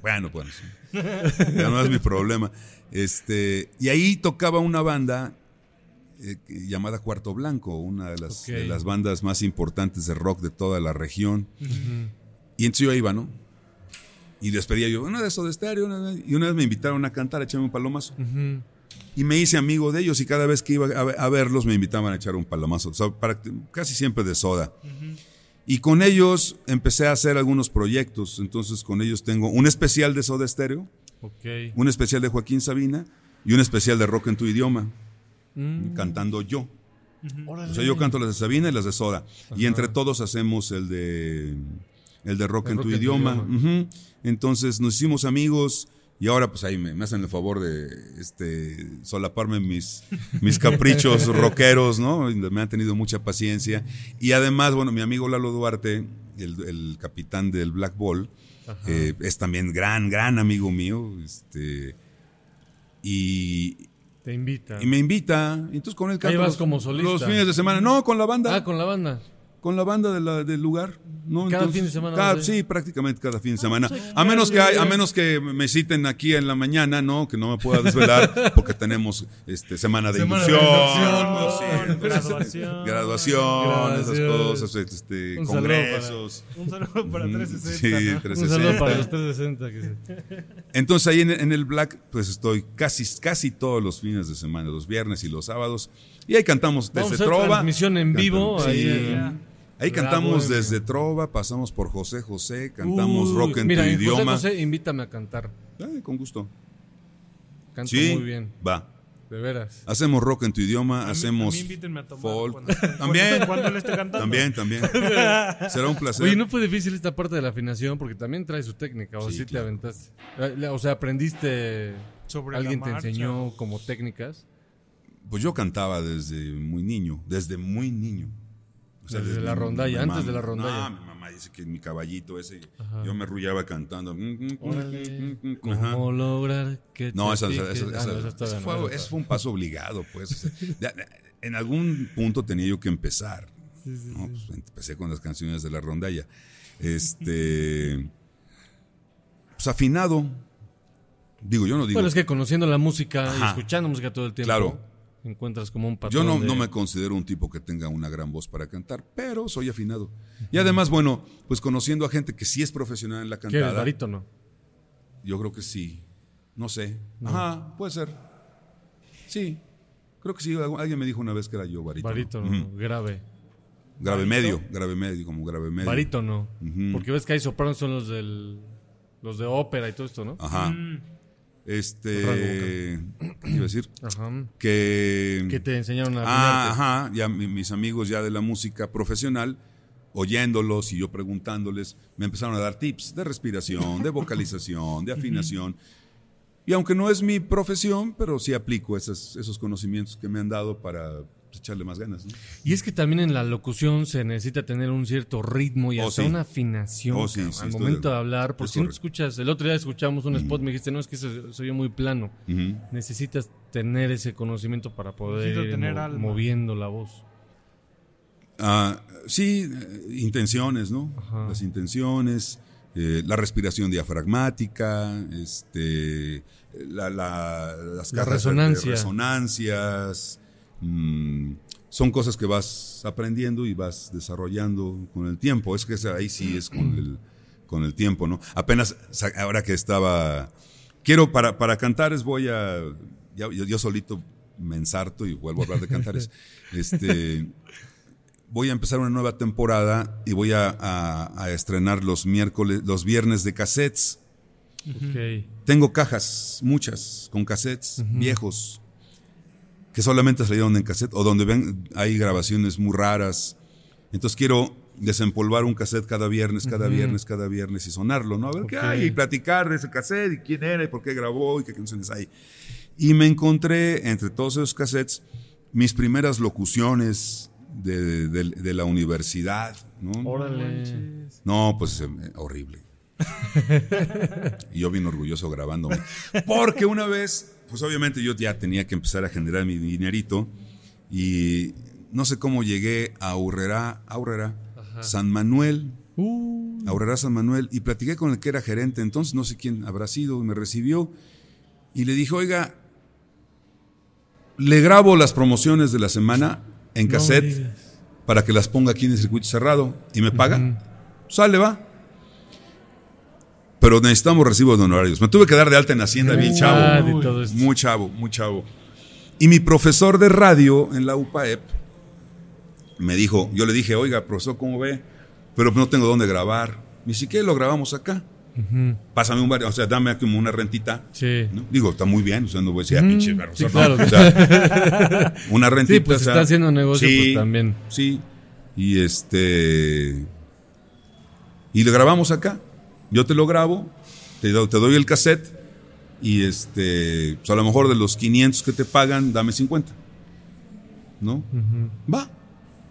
Bueno, pues. Ya no es mi problema. Este, y ahí tocaba una banda eh, llamada Cuarto Blanco, una de las, Ok. de las bandas más importantes de rock de toda la región. Y entonces yo iba, ¿no? Y les pedía yo, una de una de- y una vez me invitaron a cantar, a echarme un palomazo. Y me hice amigo de ellos y cada vez que iba a, verlos me invitaban a echar un palomazo, o sea, para- casi siempre de soda. Y con ellos empecé a hacer algunos proyectos, entonces con ellos tengo un especial de Soda Stereo, Ok. un especial de Joaquín Sabina y un especial de Rock en tu idioma, Mm. cantando yo. O sea, yo canto las de Sabina y las de Soda. Y entre todos hacemos el de el de rock, El en, rock tu en tu idioma. Entonces nos hicimos amigos y ahora pues ahí me, me hacen el favor de este solaparme mis, mis caprichos *laughs* rockeros, ¿no? Me han tenido mucha paciencia. Y además, bueno, mi amigo Lalo Duarte, el, el capitán del Black Ball, eh, es también gran, gran amigo mío. Este, y, Te invita. y me invita, entonces con él canto vas los, como solista. los fines de semana. No, con la banda. Ah, con la banda. Con la banda de la- del lugar. ¿no? Cada fin de semana cada- sí, prácticamente cada fin de semana. pues, A menos que hay- a menos que me citen aquí en la mañana, ¿no? Que no me pueda desvelar *laughs* porque tenemos este semana de Semana de inducción, inducción, ¿no? Sí, entonces, *laughs* graduación. graduación, esas cosas, este, Un saludo congresos. Un saludo para Mm, 360. sí, ¿no? Un 360. saludo para los 360. Que se- Entonces ahí en, en el Black, pues estoy casi, casi todos los fines de semana, los viernes y los sábados. Y ahí cantamos Vamos a desde hacer Trova. transmisión en vivo. Cantamos- ahí sí. Ahí cantamos desde Trova, pasamos por José José, cantamos Uy, rock en mira, tu en José idioma. José, invítame a cantar. Ay, con gusto. Canto Sí, muy bien. va. De veras. Hacemos rock en tu idioma, A mí- hacemos a mí invítenme a tomar folk. cuando *laughs* También, cuando- cuando le esté cantando. también, también. *laughs* Será un placer. Oye, ¿no fue difícil esta parte de la afinación? Porque también trae su técnica, o Sí, sí, te aventaste. Eh, O sea, aprendiste. Sobre alguien te enseñó como técnicas. Pues yo cantaba desde muy niño, desde muy niño. O Desde la rondalla, antes de la rondalla. No, mi mamá dice que mi caballito ese, Ajá. yo me arrullaba cantando. Órale. Ajá. ¿Cómo lograr que No, esa, esa- esa- Ah, no, esa fue, un paso obligado, pues. o sea, ya- en algún punto tenía yo que empezar. ¿no? Pues, empecé con las canciones de la rondalla. Este. Pues afinado. Digo, yo no digo. Bueno, es que conociendo la música y escuchando música todo el tiempo, Claro. Encuentras como un Yo patrón no, de- no me considero un tipo que tenga una gran voz para cantar, pero soy afinado. Y además, bueno, pues conociendo a gente que sí es profesional en la ¿Qué eres, cantada, barítono? yo creo que sí. No sé. Ajá, puede ser. Sí. Creo que sí. Alguien me dijo una vez que era yo barítono. Barítono, Ujú. grave. Grave medio, grave medio, como grave medio. Barítono. Ujú. Porque ves que hay sopranos son los del los de ópera y todo esto, ¿no? Ajá. Mm. Este. ¿Qué iba a decir? Ajá. Que. Que te enseñaron a Ah, ajá. Ya mi- mis amigos ya de la música profesional, oyéndolos y yo preguntándoles, me empezaron a dar tips de respiración, de vocalización, de *laughs* afinación. Y aunque no es mi profesión, pero sí aplico esos, esos conocimientos que me han dado para pues, echarle más ganas. ¿no? Y es que también en la locución se necesita tener un cierto ritmo y Oh, hasta sí. una afinación Oh, sí, cabrón, sí, al momento de- de hablar. Porque si no escuchas, el otro día escuchamos un spot, me dijiste, no, es que se, se oye muy plano. Necesitas tener ese conocimiento para poder ir tener mo- alma. moviendo la voz. Ah, sí, eh, intenciones, ¿no? Ajá. Las intenciones, eh, la respiración diafragmática, este, la, la- las La cajas de- resonancia. de resonancias. Mm, son cosas que vas aprendiendo y vas desarrollando con el tiempo. Es que ahí sí es con el, con el tiempo, ¿no? Apenas, ahora que estaba... Quiero, para, para cantares voy a... ya- yo, yo solito me ensarto y vuelvo a hablar de cantares. *laughs* este, voy a empezar una nueva temporada y voy a, a- a estrenar los miércoles, los viernes de cassettes. Tengo cajas, muchas, con cassettes viejos, que solamente salieron en cassette, o donde ven, hay grabaciones muy raras. Entonces quiero desempolvar un cassette cada viernes, cada viernes, cada viernes y sonarlo, ¿no? A ver qué Ok. hay, y platicar de ese cassette, y quién era, y por qué grabó, y qué canciones hay. Y me encontré entre todos esos cassettes mis primeras locuciones de, de- de la universidad, ¿no? Órale. No, pues eh, horrible. *laughs* y yo bien orgulloso grabándome. Porque una vez, pues obviamente yo ya tenía que empezar a generar mi dinerito y no sé cómo llegué a Aurrera, Aurrera, San Manuel, Uh, Aurrera San Manuel. Y platiqué con el que era gerente, entonces no sé quién habrá sido, me recibió y le dije, oiga, le grabo las promociones de la semana en cassette para que las ponga aquí en el circuito cerrado y me paga. Sale, va. Pero necesitamos recibos de honorarios. Me tuve que dar de alta en Hacienda bien chavo. de todo esto. Muy chavo, muy chavo. Y mi profesor de radio en la UPAEP me dijo, yo le dije, oiga, profesor, ¿cómo ve? Pero no tengo dónde grabar. Dice, ¿qué? Lo grabamos acá. Pásame un bar, o sea, dame como una rentita. Sí. ¿no? Digo, está muy bien, o sea, no voy a decir, ah, pinche perro, sí, claro. o sea, *laughs* una rentita. Sí, pues o sea, está haciendo negocio, sí, pues también. Sí, y este. Y lo grabamos acá. Yo te lo grabo, te, te doy el cassette, y este. Pues a lo mejor de los 500 que te pagan, dame 50. ¿No? Va.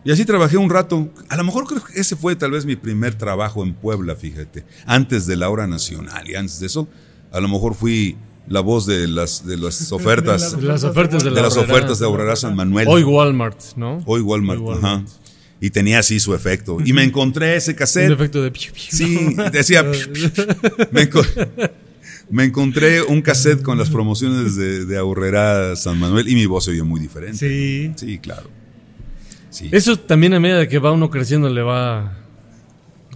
Y así trabajé un rato. A lo mejor creo que ese fue tal vez mi primer trabajo en Puebla, fíjate. Antes de la hora nacional y antes de eso, a lo mejor fui la voz de las, de las *laughs* ofertas, De las ofertas de de la las ofertas de Aurrera San Manuel. Hoy Walmart, ¿no? Hoy Walmart, Hoy Walmart. ajá. Y tenía así su efecto. Y me encontré ese Un cassette. efecto de... Sí, decía. *laughs* me, enco- me encontré un cassette con las promociones de, de Aurrera San Manuel y mi voz se oyó muy diferente. Sí. Sí, claro. Sí. Eso también a medida de que va uno creciendo le va...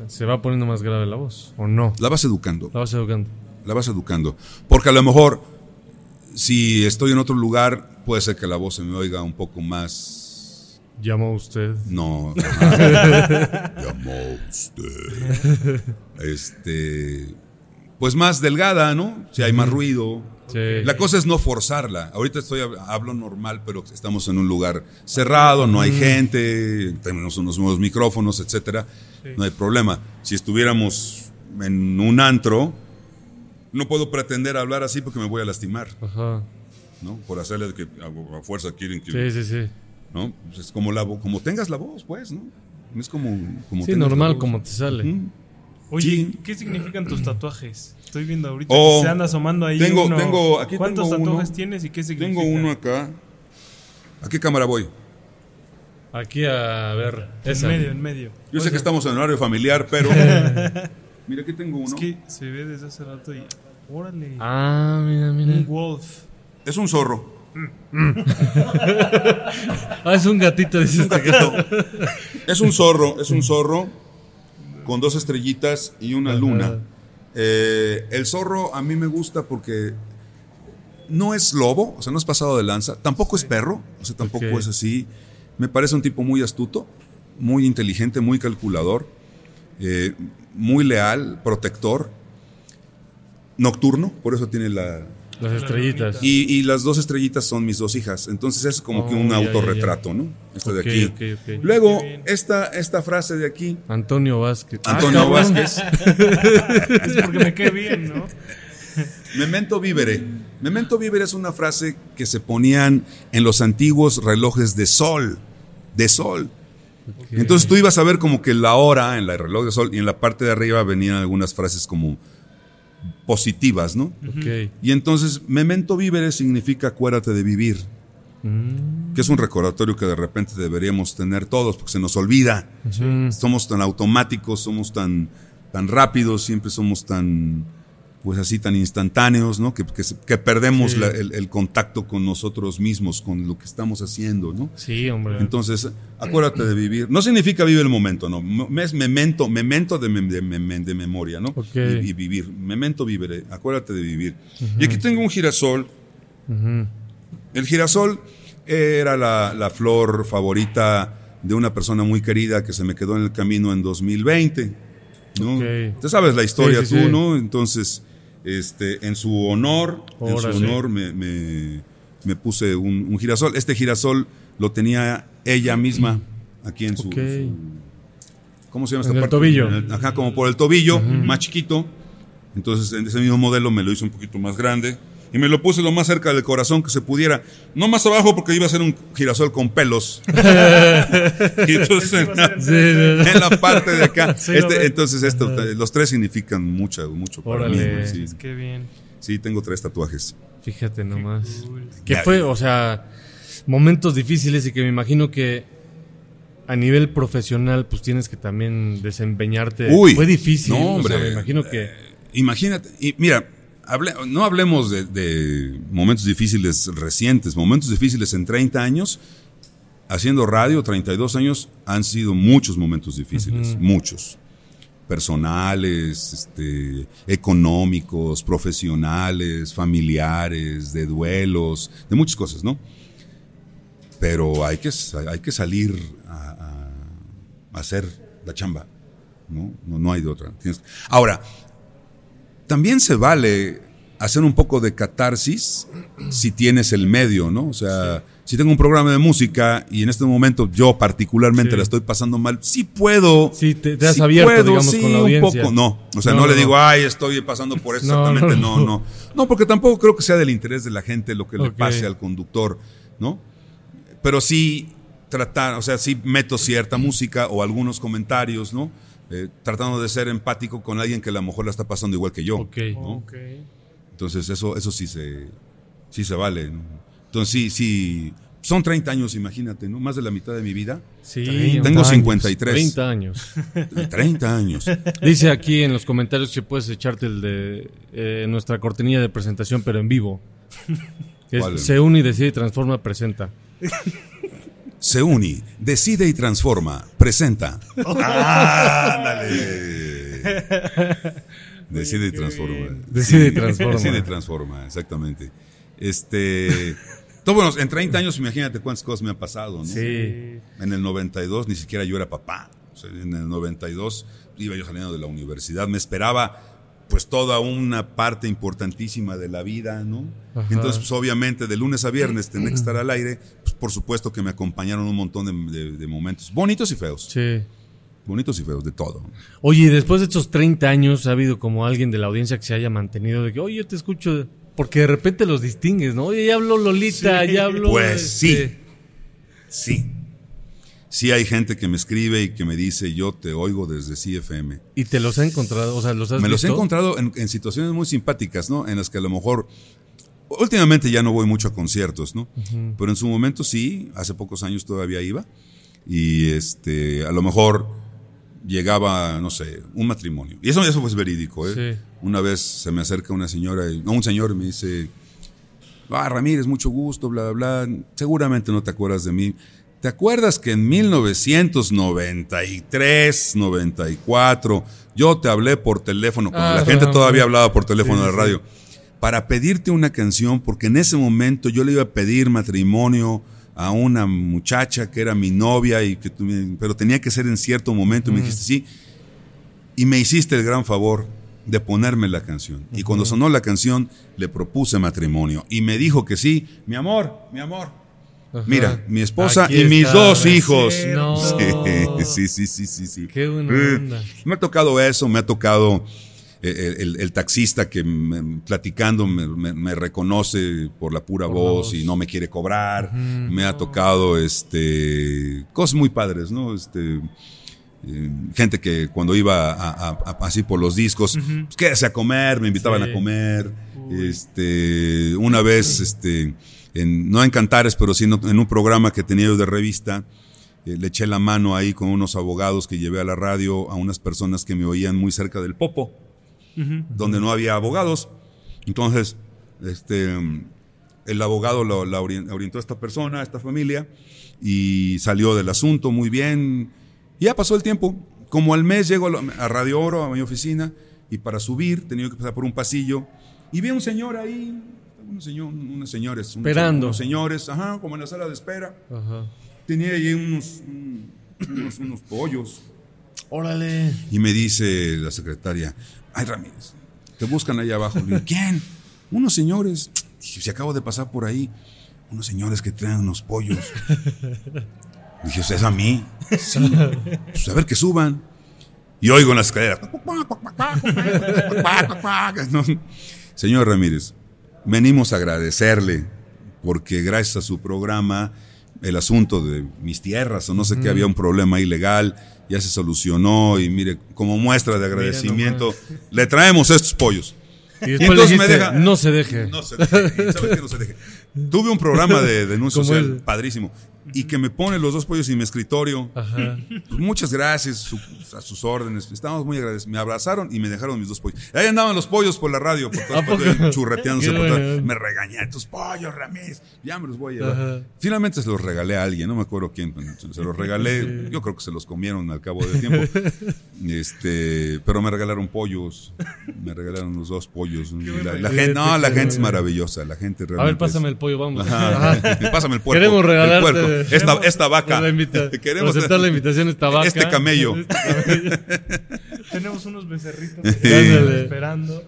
Se va poniendo más grave la voz, ¿o no? La vas educando. La vas educando. La vas educando. Porque a lo mejor, si estoy en otro lugar, puede ser que la voz se me oiga un poco más. Llamó usted. No. *laughs* Llamó usted. *laughs* Este. Pues más delgada, ¿no? Si hay más ruido. Sí. La cosa es no forzarla. Ahorita estoy hab- hablo normal, pero estamos en un lugar cerrado, no hay gente, tenemos unos nuevos micrófonos, etcétera. No hay problema. Si estuviéramos en un antro, no puedo pretender hablar así porque me voy a lastimar, Ajá. ¿no? Por hacerle que a, a fuerza quieren que, Sí, sí, sí. ¿No? Pues es como la como tengas la voz, pues, ¿no? Es como como Sí, normal como te sale. Oye, Sí. ¿qué significan tus tatuajes? Estoy viendo ahorita Oh, que se anda asomando ahí tengo- uno. tengo- aquí ¿Cuántos tengo uno. tatuajes tienes y qué significa? Tengo uno acá. ¿A qué cámara voy? Aquí a ver. En Esa. medio, en medio. Yo sé que estamos en horario familiar, pero. *laughs* Mira, aquí tengo Es uno. que se ve desde hace rato y... Órale. Ah, mira, un mira. wolf. Es un zorro. Ah, es un gatito, dice este gato. Es un zorro, es un zorro con dos estrellitas y una luna. Eh, el zorro a mí me gusta porque no es lobo, o sea, no es pasado de lanza, tampoco es perro, o sea, tampoco es así. Me parece un tipo muy astuto, muy inteligente, muy calculador, eh, muy leal, protector, nocturno, por eso tiene la, Las estrellitas. Y, y las dos estrellitas son mis dos hijas. Entonces es como que Oh, un ya, ya, ya. autorretrato, ¿no? Esto de aquí. ok, ok. Luego, esta, esta frase de aquí. Antonio Vázquez. Ah, Antonio cabrón. Vázquez. Es porque me quedé bien, ¿no? Memento vivere. Memento vivere es una frase que se ponían en los antiguos relojes de sol. De sol. Entonces tú ibas a ver como que la hora en la reloj de sol y en la parte de arriba venían algunas frases como positivas, ¿no? Ok. Y entonces, memento vivere significa acuérdate de vivir. Mm. Que es un recordatorio que de repente deberíamos tener todos, porque se nos olvida. Ujú. Somos tan automáticos, somos tan, tan rápidos, siempre somos tan, pues así, tan instantáneos, ¿no? Que, que, perdemos Sí. la- el, el contacto con nosotros mismos, con lo que estamos haciendo, ¿no? Sí, hombre. Entonces, acuérdate de vivir. No significa vive el momento, no. Es memento, memento de, mem- de, mem- de memoria, ¿no? Ok. Y, y vivir. Memento vivere. Acuérdate de vivir. Y aquí tengo un girasol. El girasol era la, la flor favorita de una persona muy querida que se me quedó en el camino en 2020. ¿no? Ok. Tú sabes la historia Sí, sí, tú, sí. ¿no? Entonces, este, en su honor, en su honor me, me- me puse un, un girasol. Este girasol lo tenía ella misma aquí en su- ¿cómo se llama En esta el parte? tobillo. En el- Ajá, como por el tobillo, más chiquito. Entonces, en ese mismo modelo me lo hizo un poquito más grande. Y me lo puse lo más cerca del corazón que se pudiera. No más abajo porque iba a ser un girasol con pelos. *laughs* y entonces, en la, Sí, sí, sí. *laughs* en la parte de acá. *laughs* Sí, este, entonces, esto, los tres significan mucho, mucho para mí. Sí, Es que bien. sí, tengo tres tatuajes. Fíjate nomás. cool. Que fue, o sea, momentos difíciles y que me imagino que a nivel profesional, pues tienes que también desempeñarte. Uy, fue difícil. no, o sea, hombre. me imagino que. Imagínate, y mira, hable- no hablemos de, de momentos difíciles recientes, momentos difíciles en 30 años, haciendo radio, 32 años, han sido muchos momentos difíciles, muchos. personales, este, económicos, profesionales, familiares, de duelos, de muchas cosas, ¿no? Pero hay que, hay que salir a, a- a hacer la chamba, ¿no? No, no hay de otra. Tienes- Ahora, también se vale hacer un poco de catarsis si tienes el medio, ¿no? O sea, si tengo un programa de música y en este momento yo particularmente Sí. la estoy pasando mal, sí puedo. Sí, te- te has sí abierto, digamos, con la un audiencia. poco. No, o sea, No, no, le digo, no. ay, estoy pasando por *laughs* eso exactamente. no, No, no. porque tampoco creo que sea del interés de la gente lo que le pase al conductor, ¿no? Pero sí tratar, o sea, sí meto cierta música o algunos comentarios, ¿no? Eh, tratando de ser empático con alguien que a lo mejor la está pasando igual que yo. Ok. ¿no? Ok. Entonces, eso, eso sí se, sí se vale. ¿no? Entonces, sí, sí. Son 30 años, imagínate, ¿no? Más de la mitad de mi vida. Sí, Tengo años, 53. 30 años. *laughs* 30 años. Dice aquí en los comentarios que puedes echarte el de eh, nuestra cortinilla de presentación, pero en vivo. Se une y decide y transforma, presenta. *laughs* Se uni, decide y transforma. Presenta. ¡Ándale! *laughs* Decide y transforma. Decide y transforma. Decide y transforma, exactamente. Este. todo bueno, en 30 años, imagínate cuántas cosas me han pasado, ¿no? Sí. En el 92 ni siquiera yo era papá. O sea, en el 92 iba yo saliendo de la universidad. Me esperaba pues toda una parte importantísima de la vida, ¿no? Ajá. Entonces, pues obviamente de lunes a viernes tenía que *clears throat* estar al aire. Pues por supuesto que me acompañaron un montón de, de- de momentos bonitos y feos. Sí. Bonitos y feos, de todo. Oye, y después de estos 30 años, ¿ha habido como alguien de la audiencia que se haya mantenido de que, oye, yo te escucho? Porque de repente los distingues, ¿no? Oye, ya habló Lolita, ya habló. Pues este, sí. Sí. Sí hay gente que me escribe y que me dice, yo te oigo desde CFM. Y te los ha encontrado, o sea, los has Me los he encontrado en, en situaciones muy simpáticas, ¿no? En las que a lo mejor, últimamente ya no voy mucho a conciertos, ¿no? Pero en su momento sí, hace pocos años todavía iba. Y este, a lo mejor llegaba, no sé, un matrimonio. Y eso, eso fue verídico, ¿eh? Sí. Una vez se me acerca una señora, y- no, un señor me dice, ah, Ramírez, mucho gusto, bla, bla, bla. Seguramente no te acuerdas de mí. ¿Te acuerdas que en 1993, 94, yo te hablé por teléfono, cuando Ah, la gente todavía hablaba por teléfono Sí, de sí. radio, para pedirte una canción, porque en ese momento yo le iba a pedir matrimonio a una muchacha que era mi novia, y que pero tenía que ser en cierto momento, y me dijiste sí, y me hiciste el gran favor de ponerme la canción. Y cuando sonó la canción, le propuse matrimonio. Y me dijo que sí, mi amor, mi amor. Ajá. Mira, mi esposa Aquí y mis está, dos hijos. No. *laughs* Sí, sí, sí, sí, sí. Qué buena onda. Me ha tocado eso, me ha tocado eh, el, el- el taxista que me- platicando me, me- me reconoce por la pura Por la voz, voz. y no me quiere cobrar. Me ha tocado este cosas muy padres, ¿no? Este eh, gente que cuando iba a- a- a- así por los discos, pues, quédese a comer, me invitaban Sí. a comer. Este, una vez, este, en- no en Cantares, pero sí en, un programa que tenía yo de revista, eh, le eché la mano ahí con unos abogados que llevé a la radio a unas personas que me oían muy cerca del Popo, donde no había abogados. Entonces, este, el abogado la orien- orientó a esta persona, a esta familia, y salió del asunto muy bien. Y ya pasó el tiempo. Como al mes llego a Radio Oro, a mi oficina, y para subir tenía que pasar por un pasillo, y vi a un señor ahí, unos, señor, unos señores, unos- Esperando. unos señores, ajá, como en la sala de espera. Ajá. Tenía ahí unos, un- unos, unos pollos. Órale. Y me dice la secretaria, ay Ramírez, te buscan allá abajo. Digo, ¿quién? Unos señores. Dije, si acabo de pasar por ahí, unos señores que traen unos pollos. Dije, ¿es a mí? Sí. Pues a ver que suban. Y oigo en la escalera. No. Señor Ramírez, venimos a agradecerle porque gracias a su programa el asunto de mis tierras o no sé qué había un problema ilegal ya se solucionó y mire como muestra de agradecimiento le traemos estos pollos Y entonces me deja- no se deje. no se deje, ¿sabe qué? no se deje Tuve un programa de *laughs* denuncia ¿Cómo social es? padrísimo. Y que me pone los dos pollos en mi escritorio. Ajá. Pues muchas gracias su- a sus órdenes. Estamos muy agradecidos. Me abrazaron y me dejaron mis dos pollos. Ahí andaban los pollos por la radio, por todas partes, churreteándose por todas-. Me regañé. Tus pollos, Ramírez. Ya me los voy a llevar. Ajá. Finalmente se los regalé a alguien. No me acuerdo quién. Se los regalé. Yo creo que se los comieron al cabo del tiempo. *laughs* Este, pero me regalaron pollos. Me regalaron los dos pollos. La, la gente, no, la gente es maravillosa. La gente realmente. A ver, es- pásame el pollo, vamos. Ajá. Ajá. Pásame el puerco. Queremos el regalarte. puerco. Esta, esta vaca. la invita- *laughs* Queremos aceptar la invitación esta vaca. *laughs* Este camello. *laughs* Tenemos unos becerritos esperando.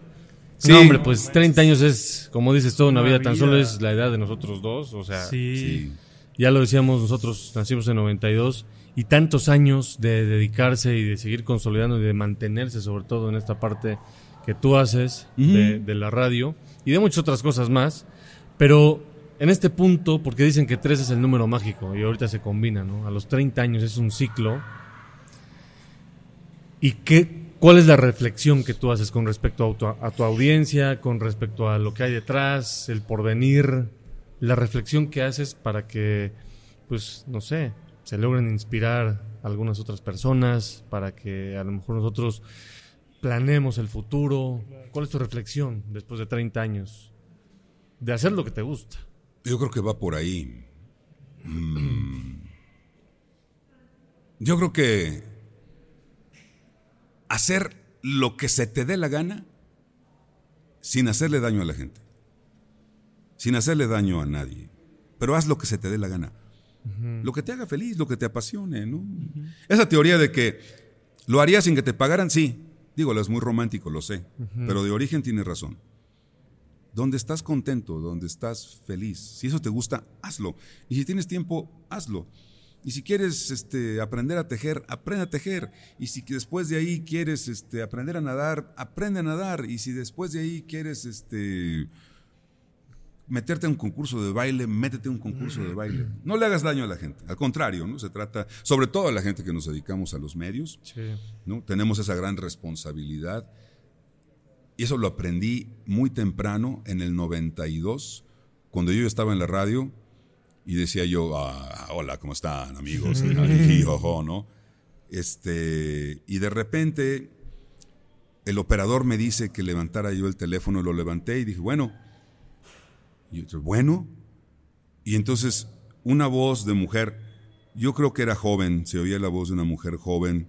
Sí. No, hombre, pues 30 años es, como dices, toda una Una vida. Tan solo es la edad de nosotros dos. O sea, Sí. Sí. ya lo decíamos, nosotros nacimos en 92 y tantos años de dedicarse y de seguir consolidando y de mantenerse, sobre todo en esta parte que tú haces de, de la radio y de muchas otras cosas más. Pero en este punto, porque dicen que 3 es el número mágico y ahorita se combina, ¿no? A los 30 años es un ciclo. ¿Y qué, cuál es la reflexión que tú haces con respecto a tu, a tu audiencia, con respecto a lo que hay detrás, el porvenir, la reflexión que haces para que, pues, no sé, se logren inspirar a algunas otras personas, para que a lo mejor nosotros planeemos el futuro? ¿Cuál es tu reflexión después de 30 años de hacer lo que te gusta? Yo creo que va por ahí. Mm. Yo creo que hacer lo que se te dé la gana sin hacerle daño a la gente. Sin hacerle daño a nadie. Pero haz lo que se te dé la gana. Lo que te haga feliz, lo que te apasione, ¿no? Esa teoría de que lo haría sin que te pagaran, sí. Digo, es muy romántico, lo sé. Pero de origen tiene razón. Donde estás contento, donde estás feliz. Si eso te gusta, hazlo. Y si tienes tiempo, hazlo. Y si quieres este, aprender a tejer, aprende a tejer. Y si después de ahí quieres este, aprender a nadar, aprende a nadar. Y si después de ahí quieres este, meterte a un concurso de baile, métete a un concurso de baile. No le hagas daño a la gente. Al contrario, ¿no? Se trata, sobre todo a la gente que nos dedicamos a los medios, Sí. ¿no? Tenemos esa gran responsabilidad. Y eso lo aprendí muy temprano, en el 92, cuando yo estaba en la radio y decía yo, "Ah, hola, ¿cómo están, amigos? Jojo, ¿no? Este, y de repente el operador me dice que levantara yo el teléfono, lo levanté y dije, bueno, y yo, bueno, y entonces una voz de mujer, yo creo que era joven, se oía la voz de una mujer joven,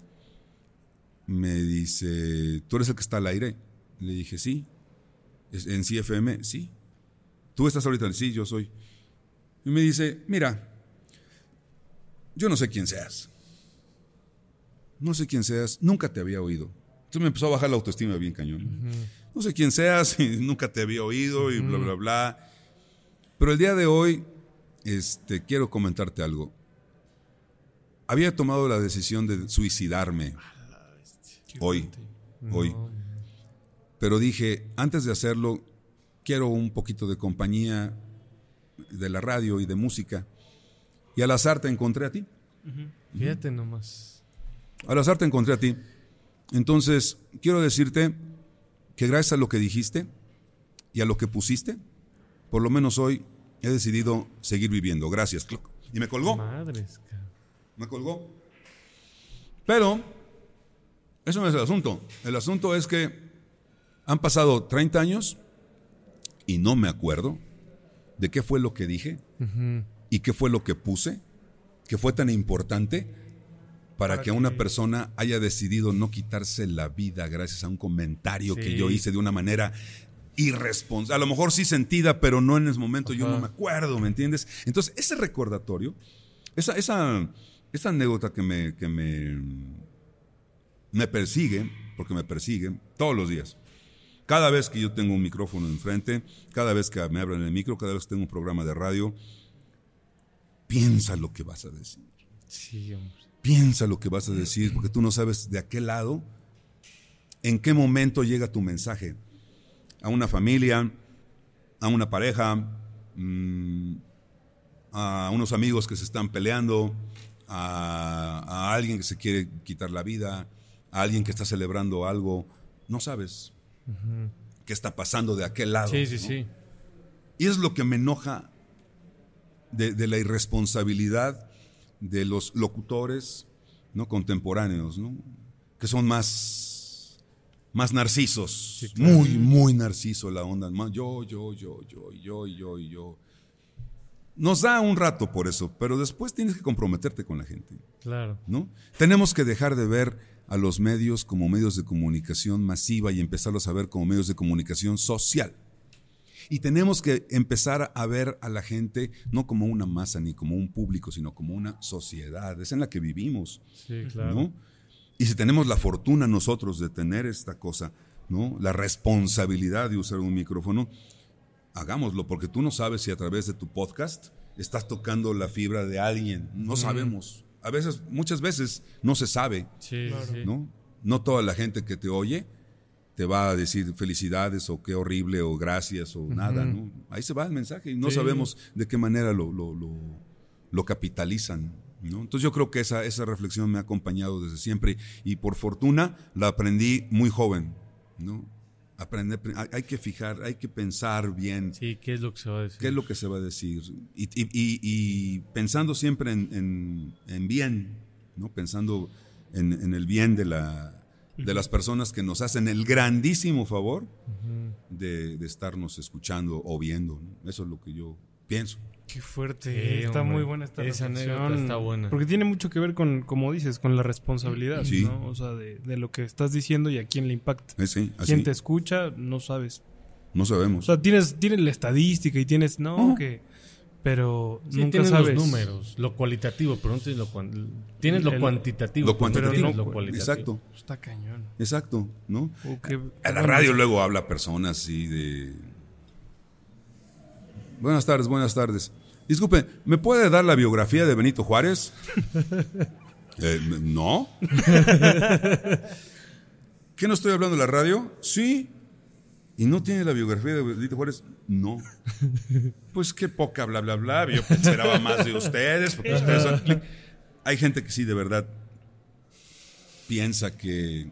me dice, ¿tú eres el que está al aire? Le dije, sí. "¿Es ¿En CFM? Sí. ¿Tú estás ahorita? Sí, yo soy. Y me dice, mira, yo no sé quién seas. No sé quién seas, nunca te había oído. Entonces me empezó a bajar la autoestima bien cañón. No sé quién seas, *laughs* y nunca te había oído y bla, bla, bla. Pero el día de hoy, este, quiero comentarte algo. Había tomado la decisión de suicidarme. Hoy, hoy. Pero dije, antes de hacerlo, quiero un poquito de compañía de la radio y de música. Y al azar te encontré a ti. Fíjate nomás. Al azar te encontré a ti. Entonces, quiero decirte que gracias a lo que dijiste y a lo que pusiste, por lo menos hoy he decidido seguir viviendo. Gracias. Y me colgó. Madres. Me colgó. Pero, eso no es el asunto. El asunto es que han pasado 30 años y no me acuerdo de qué fue lo que dije y qué fue lo que puse, que fue tan importante para, que, una persona haya decidido no quitarse la vida gracias a un comentario que yo hice de una manera irresponsable. A lo mejor sí sentida, pero no en ese momento, yo no me acuerdo, ¿me entiendes? Entonces, ese recordatorio, esa, esa, esa anécdota que me, que me, me persigue, porque me persigue todos los días. Cada vez que yo tengo un micrófono enfrente, cada vez que me abren el micro, cada vez que tengo un programa de radio, piensa lo que vas a decir. Sí, hombre. Piensa lo que vas a decir, porque tú no sabes de aquel lado en qué momento llega tu mensaje. A una familia, a una pareja, mm, a unos amigos que se están peleando, a, a alguien que se quiere quitar la vida, a alguien que está celebrando algo. No sabes qué está pasando de aquel lado. Sí, sí, ¿no? sí. Y es lo que me enoja de, de la irresponsabilidad de los locutores ¿no? contemporáneos, ¿no? que son más, más narcisos, muy, muy narciso la onda, yo, yo, yo, yo, yo, yo, yo. Nos da un rato por eso, pero después tienes que comprometerte con la gente. Claro. ¿no? Tenemos que dejar de ver a los medios como medios de comunicación masiva y empezarlos a ver como medios de comunicación social. Y tenemos que empezar a ver a la gente no como una masa ni como un público, sino como una sociedad. Es en la que vivimos. Sí, claro. ¿no? Y si tenemos la fortuna nosotros de tener esta cosa, ¿no? La responsabilidad de usar un micrófono, hagámoslo, porque tú no sabes si a través de tu podcast estás tocando la fibra de alguien. No sabemos. A veces, muchas veces no se sabe, Sí, sí. ¿no? No toda la gente que te oye te va a decir felicidades o qué horrible o gracias o nada, ¿no? Ahí se va el mensaje y no Sí. sabemos de qué manera lo, lo, lo- lo capitalizan, ¿no? Entonces yo creo que esa, esa reflexión me ha acompañado desde siempre y por fortuna la aprendí muy joven, ¿no? Aprender, hay- hay que fijar, hay que pensar bien Sí, ¿qué es lo que se va a decir? qué es lo que se va a decir. Y, y- y- y pensando siempre en, en- en bien, ¿no? Pensando en, en el bien de, la, de las personas que nos hacen el grandísimo favor de, de estarnos escuchando o viendo. ¿no? Eso es lo que yo pienso. Qué fuerte. Sí, está hombre. muy buena esta Esa reflexión. anécdota está buena. Porque tiene mucho que ver con, como dices, con la responsabilidad, Sí. ¿no? O sea, de, de lo que estás diciendo y a quién le impacta. Eh, sí, así, Quién te escucha, no sabes. no O sabemos. sea, tienes, tienes la estadística y tienes, no, Oh. que... Pero Sí, nunca tienes sabes. los números, lo cualitativo, pero no tienes lo, cuan- tienes lo El- cuantitativo. Lo pero no cuantitativo. lo cualitativo. Exacto, Está cañón. exacto, ¿no? O que- A la radio luego habla personas así de... Buenas tardes, buenas tardes. Disculpe, ¿me puede dar la biografía de Benito Juárez? *laughs* Eh, no. *laughs* ¿Qué no estoy hablando de la radio? Sí. ¿Y no tiene la biografía de Benito Juárez? No. Pues qué poca, bla, bla, bla. Yo esperaba más de ustedes, porque ustedes son... Hay gente que sí, de verdad, piensa que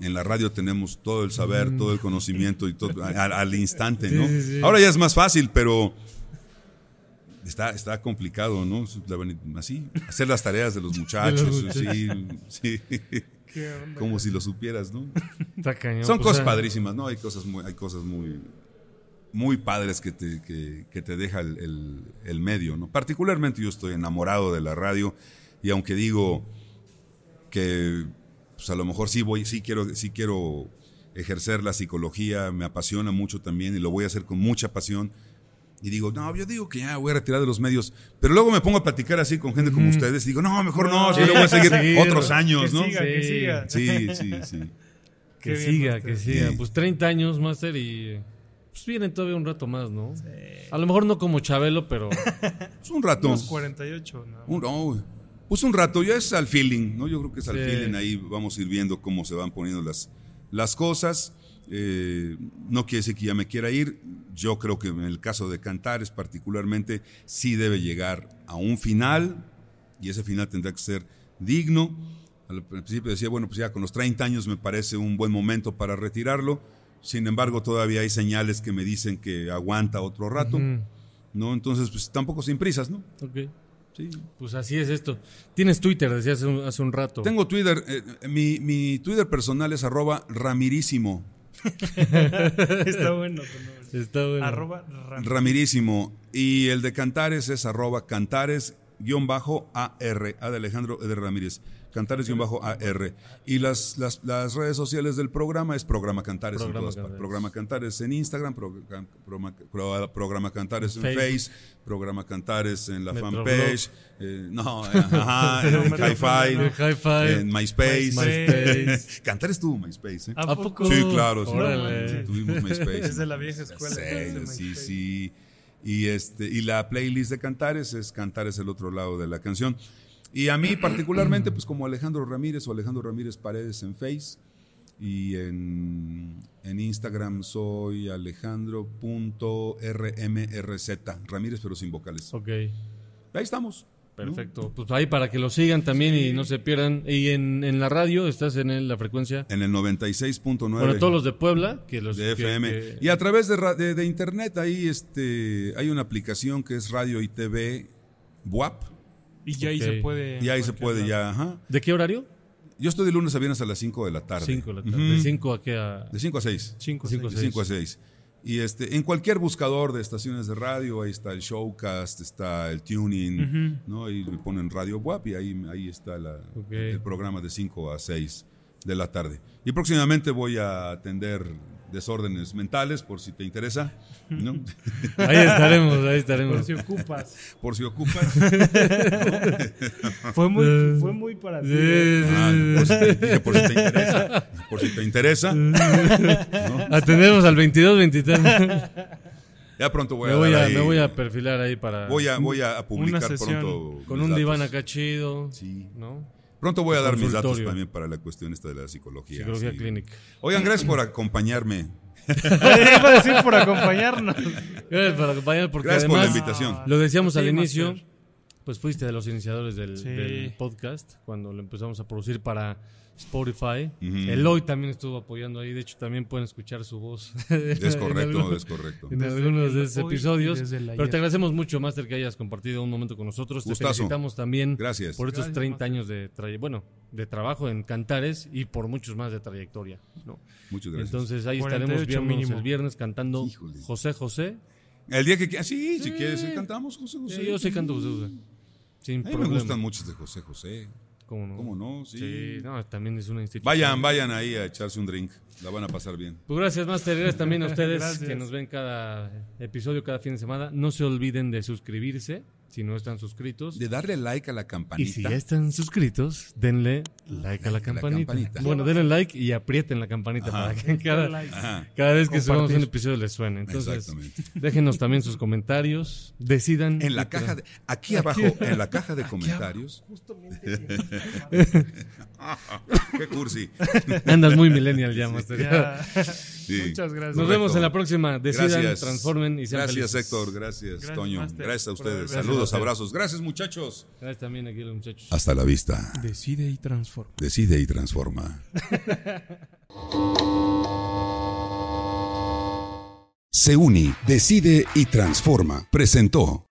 en la radio tenemos todo el saber, todo el conocimiento y todo al, al instante, ¿no? Sí, sí, sí. Ahora ya es más fácil, pero está, está complicado, ¿no? Así, hacer las tareas de los *laughs* muchachos, sí, sí, *laughs* como si lo supieras, ¿no? Está cañón. Son pues, cosas padrísimas, ¿no? Hay cosas muy, hay cosas muy, muy padres que te, que, que te deja el, el- el medio, ¿no? Particularmente yo estoy enamorado de la radio y aunque digo que pues a lo mejor sí voy, sí quiero, sí quiero ejercer la psicología, me apasiona mucho también y lo voy a hacer con mucha pasión. Y digo, no, yo digo que ya voy a retirar de los medios. Pero luego me pongo a platicar así con gente como ustedes y digo, no, mejor no, si Sí, yo voy a seguir *laughs* sí, otros que años, ¿no? Que siga, que Sí. siga. Sí, sí, sí. *laughs* Que Qué siga, Master. que siga. Sí. Pues 30 años, Master, y pues vienen todavía un rato más, ¿no? A lo mejor no como Chabelo, pero Pues *laughs* un rato. Unos 48, ¿no? Un, no, pues un rato, ya es al feeling, ¿no? Yo creo que es al Sí. feeling, ahí vamos a ir viendo cómo se van poniendo las, las cosas. Eh, no quiere decir que ya me quiera ir, yo creo que en el caso de Cantares particularmente sí debe llegar a un final y ese final tendrá que ser digno. Al principio decía, bueno, pues ya con los 30 años me parece un buen momento para retirarlo, sin embargo todavía hay señales que me dicen que aguanta otro rato, ¿no? Entonces, pues tampoco sin prisas, ¿no? ok. Sí. Pues así es esto. Tienes Twitter, decías hace un, hace un rato. Tengo Twitter, eh, mi, mi Twitter personal es arroba ramirísimo. *laughs* Está bueno. tu nombre. Está bueno. Arroba Ram- Ramirísimo. Y el de Cantares es arroba cantares guion bajo AR. A de Alejandro E. de Ramírez. Cantares guion bajo AR. Y las, las, las redes sociales del programa es Programa Cantares en Programa todas partes. Cantares. Programa Cantares en Instagram, programa, programa, pro- programa Cantares en Facebook. Face, Programa Cantares en la Metroblog. fanpage. eh, no, eh, ajá, *laughs* en Hi-Fi. En Hi-Fi. En MySpace. MySpace. *laughs* Cantares tuvo MySpace, ¿eh? ¿A poco? Sí, claro, sí. Tuvimos *laughs* MySpace. Es de la vieja escuela. Sí, sí, sí. Y, este, y la playlist de Cantares es Cantares el otro lado de la canción. Y a mí *clears throat* particularmente, pues como Alejandro Ramírez o Alejandro Ramírez Paredes en Face. Y en, en Instagram soy alejandro.rmrz. Ramírez, pero sin vocales. Ok. Ahí estamos. Perfecto. Pues ahí para que lo sigan también y no se pierdan. Y en, en la radio estás en el- la frecuencia. En el 96.9 Bueno, todos los de Puebla, que los de FM. que- Y a través de, ra- de- de internet ahí este, hay una aplicación que es Radio y TV WAP. Y ya ahí Ok. se puede. Y ahí se puede lado. ya, ajá. ¿De qué horario? Yo estoy de lunes a viernes a las 5 de la tarde. 5 de la tarde. Ujú. De 5 a qué a... De 5 a 6. Cinco, Cinco, seis. De 5 a 6. Y este, en cualquier buscador de estaciones de radio, ahí está el Showcast, está el Tuning, ¿no? Y le ponen Radio WAP y ahí, ahí está la- Ok. el programa de 5 a 6 de la tarde. Y próximamente voy a atender desórdenes mentales, por si te interesa, ¿no? *laughs* Ahí estaremos, ahí Por estaremos. si ocupas. por si ocupas. Fue muy, fue muy para ti. ¿eh? Ah, sí. por, si te, dije, por si te interesa. Por si te interesa. Atendemos al 22, 23. Ya pronto voy me, a voy dar a, ahí- me voy a perfilar ahí para... voy a, voy a publicar sesión pronto. con un datos. diván acá chido. Sí. ¿No? Pronto voy a dar mis datos también para la cuestión esta de la psicología. Psicología sí. clínica. Oigan, gracias por acompañarme. Iba a decir por acompañarnos. Gracias por acompañar, porque Gracias por la invitación. lo decíamos Sí, al inicio, Master. pues fuiste de los iniciadores del, Sí. del podcast, cuando lo empezamos a producir para Spotify. Ujú. Eloy también estuvo apoyando ahí, de hecho también pueden escuchar su voz. *laughs* Es en correcto, algunos- es correcto. En Desde algunos de esos episodios. Pero te agradecemos mucho, Master, que hayas compartido un momento con nosotros. Gustazo. Te felicitamos también Gracias. por estos Gracias, 30 Master. años de bueno, de trabajo en Cantares y por muchos más de trayectoria. ¿no? Muchas gracias. Entonces ahí 48 estaremos viendo mínimo. el viernes cantando Híjole. José José. el día que quieras, sí, si quieres, cantamos José José. Sí, yo sí canto José José. Sin A mí me gustan muchos de José José. ¿Cómo no? ¿Cómo no? Sí. Sí, no, también es una institución. Vayan, vayan ahí a echarse un drink. La van a pasar bien. Pues gracias, Master. Gracias también a *laughs* ustedes Gracias. que nos ven cada episodio, cada fin de semana. No se olviden de suscribirse si no están suscritos. De darle like a la Y campanita. si ya están suscritos, denle like a la campanita. Bueno, denle like y aprieten la campanita Ajá. para que cada, like. Cada vez que subamos Compartir. un episodio les suene. Entonces, Exactamente. déjenos también sus comentarios. Decidan. En la caja de, aquí abajo, en la caja de comentarios. *laughs* *laughs* Qué cursi. Andas muy millennial ya, Master. Ya. *laughs* Sí. Muchas gracias. Nos vemos en la próxima. Decidan, Gracias. transformen y sean Gracias, felices. Héctor. Gracias, Gracias, Toño. Master, Gracias a ustedes. Saludos, Gracias, abrazos. Gracias, muchachos. Gracias también aquí los muchachos. Hasta la vista. Decide y transforma. Decide y transforma. *laughs* Se une, decide y transforma. Presentó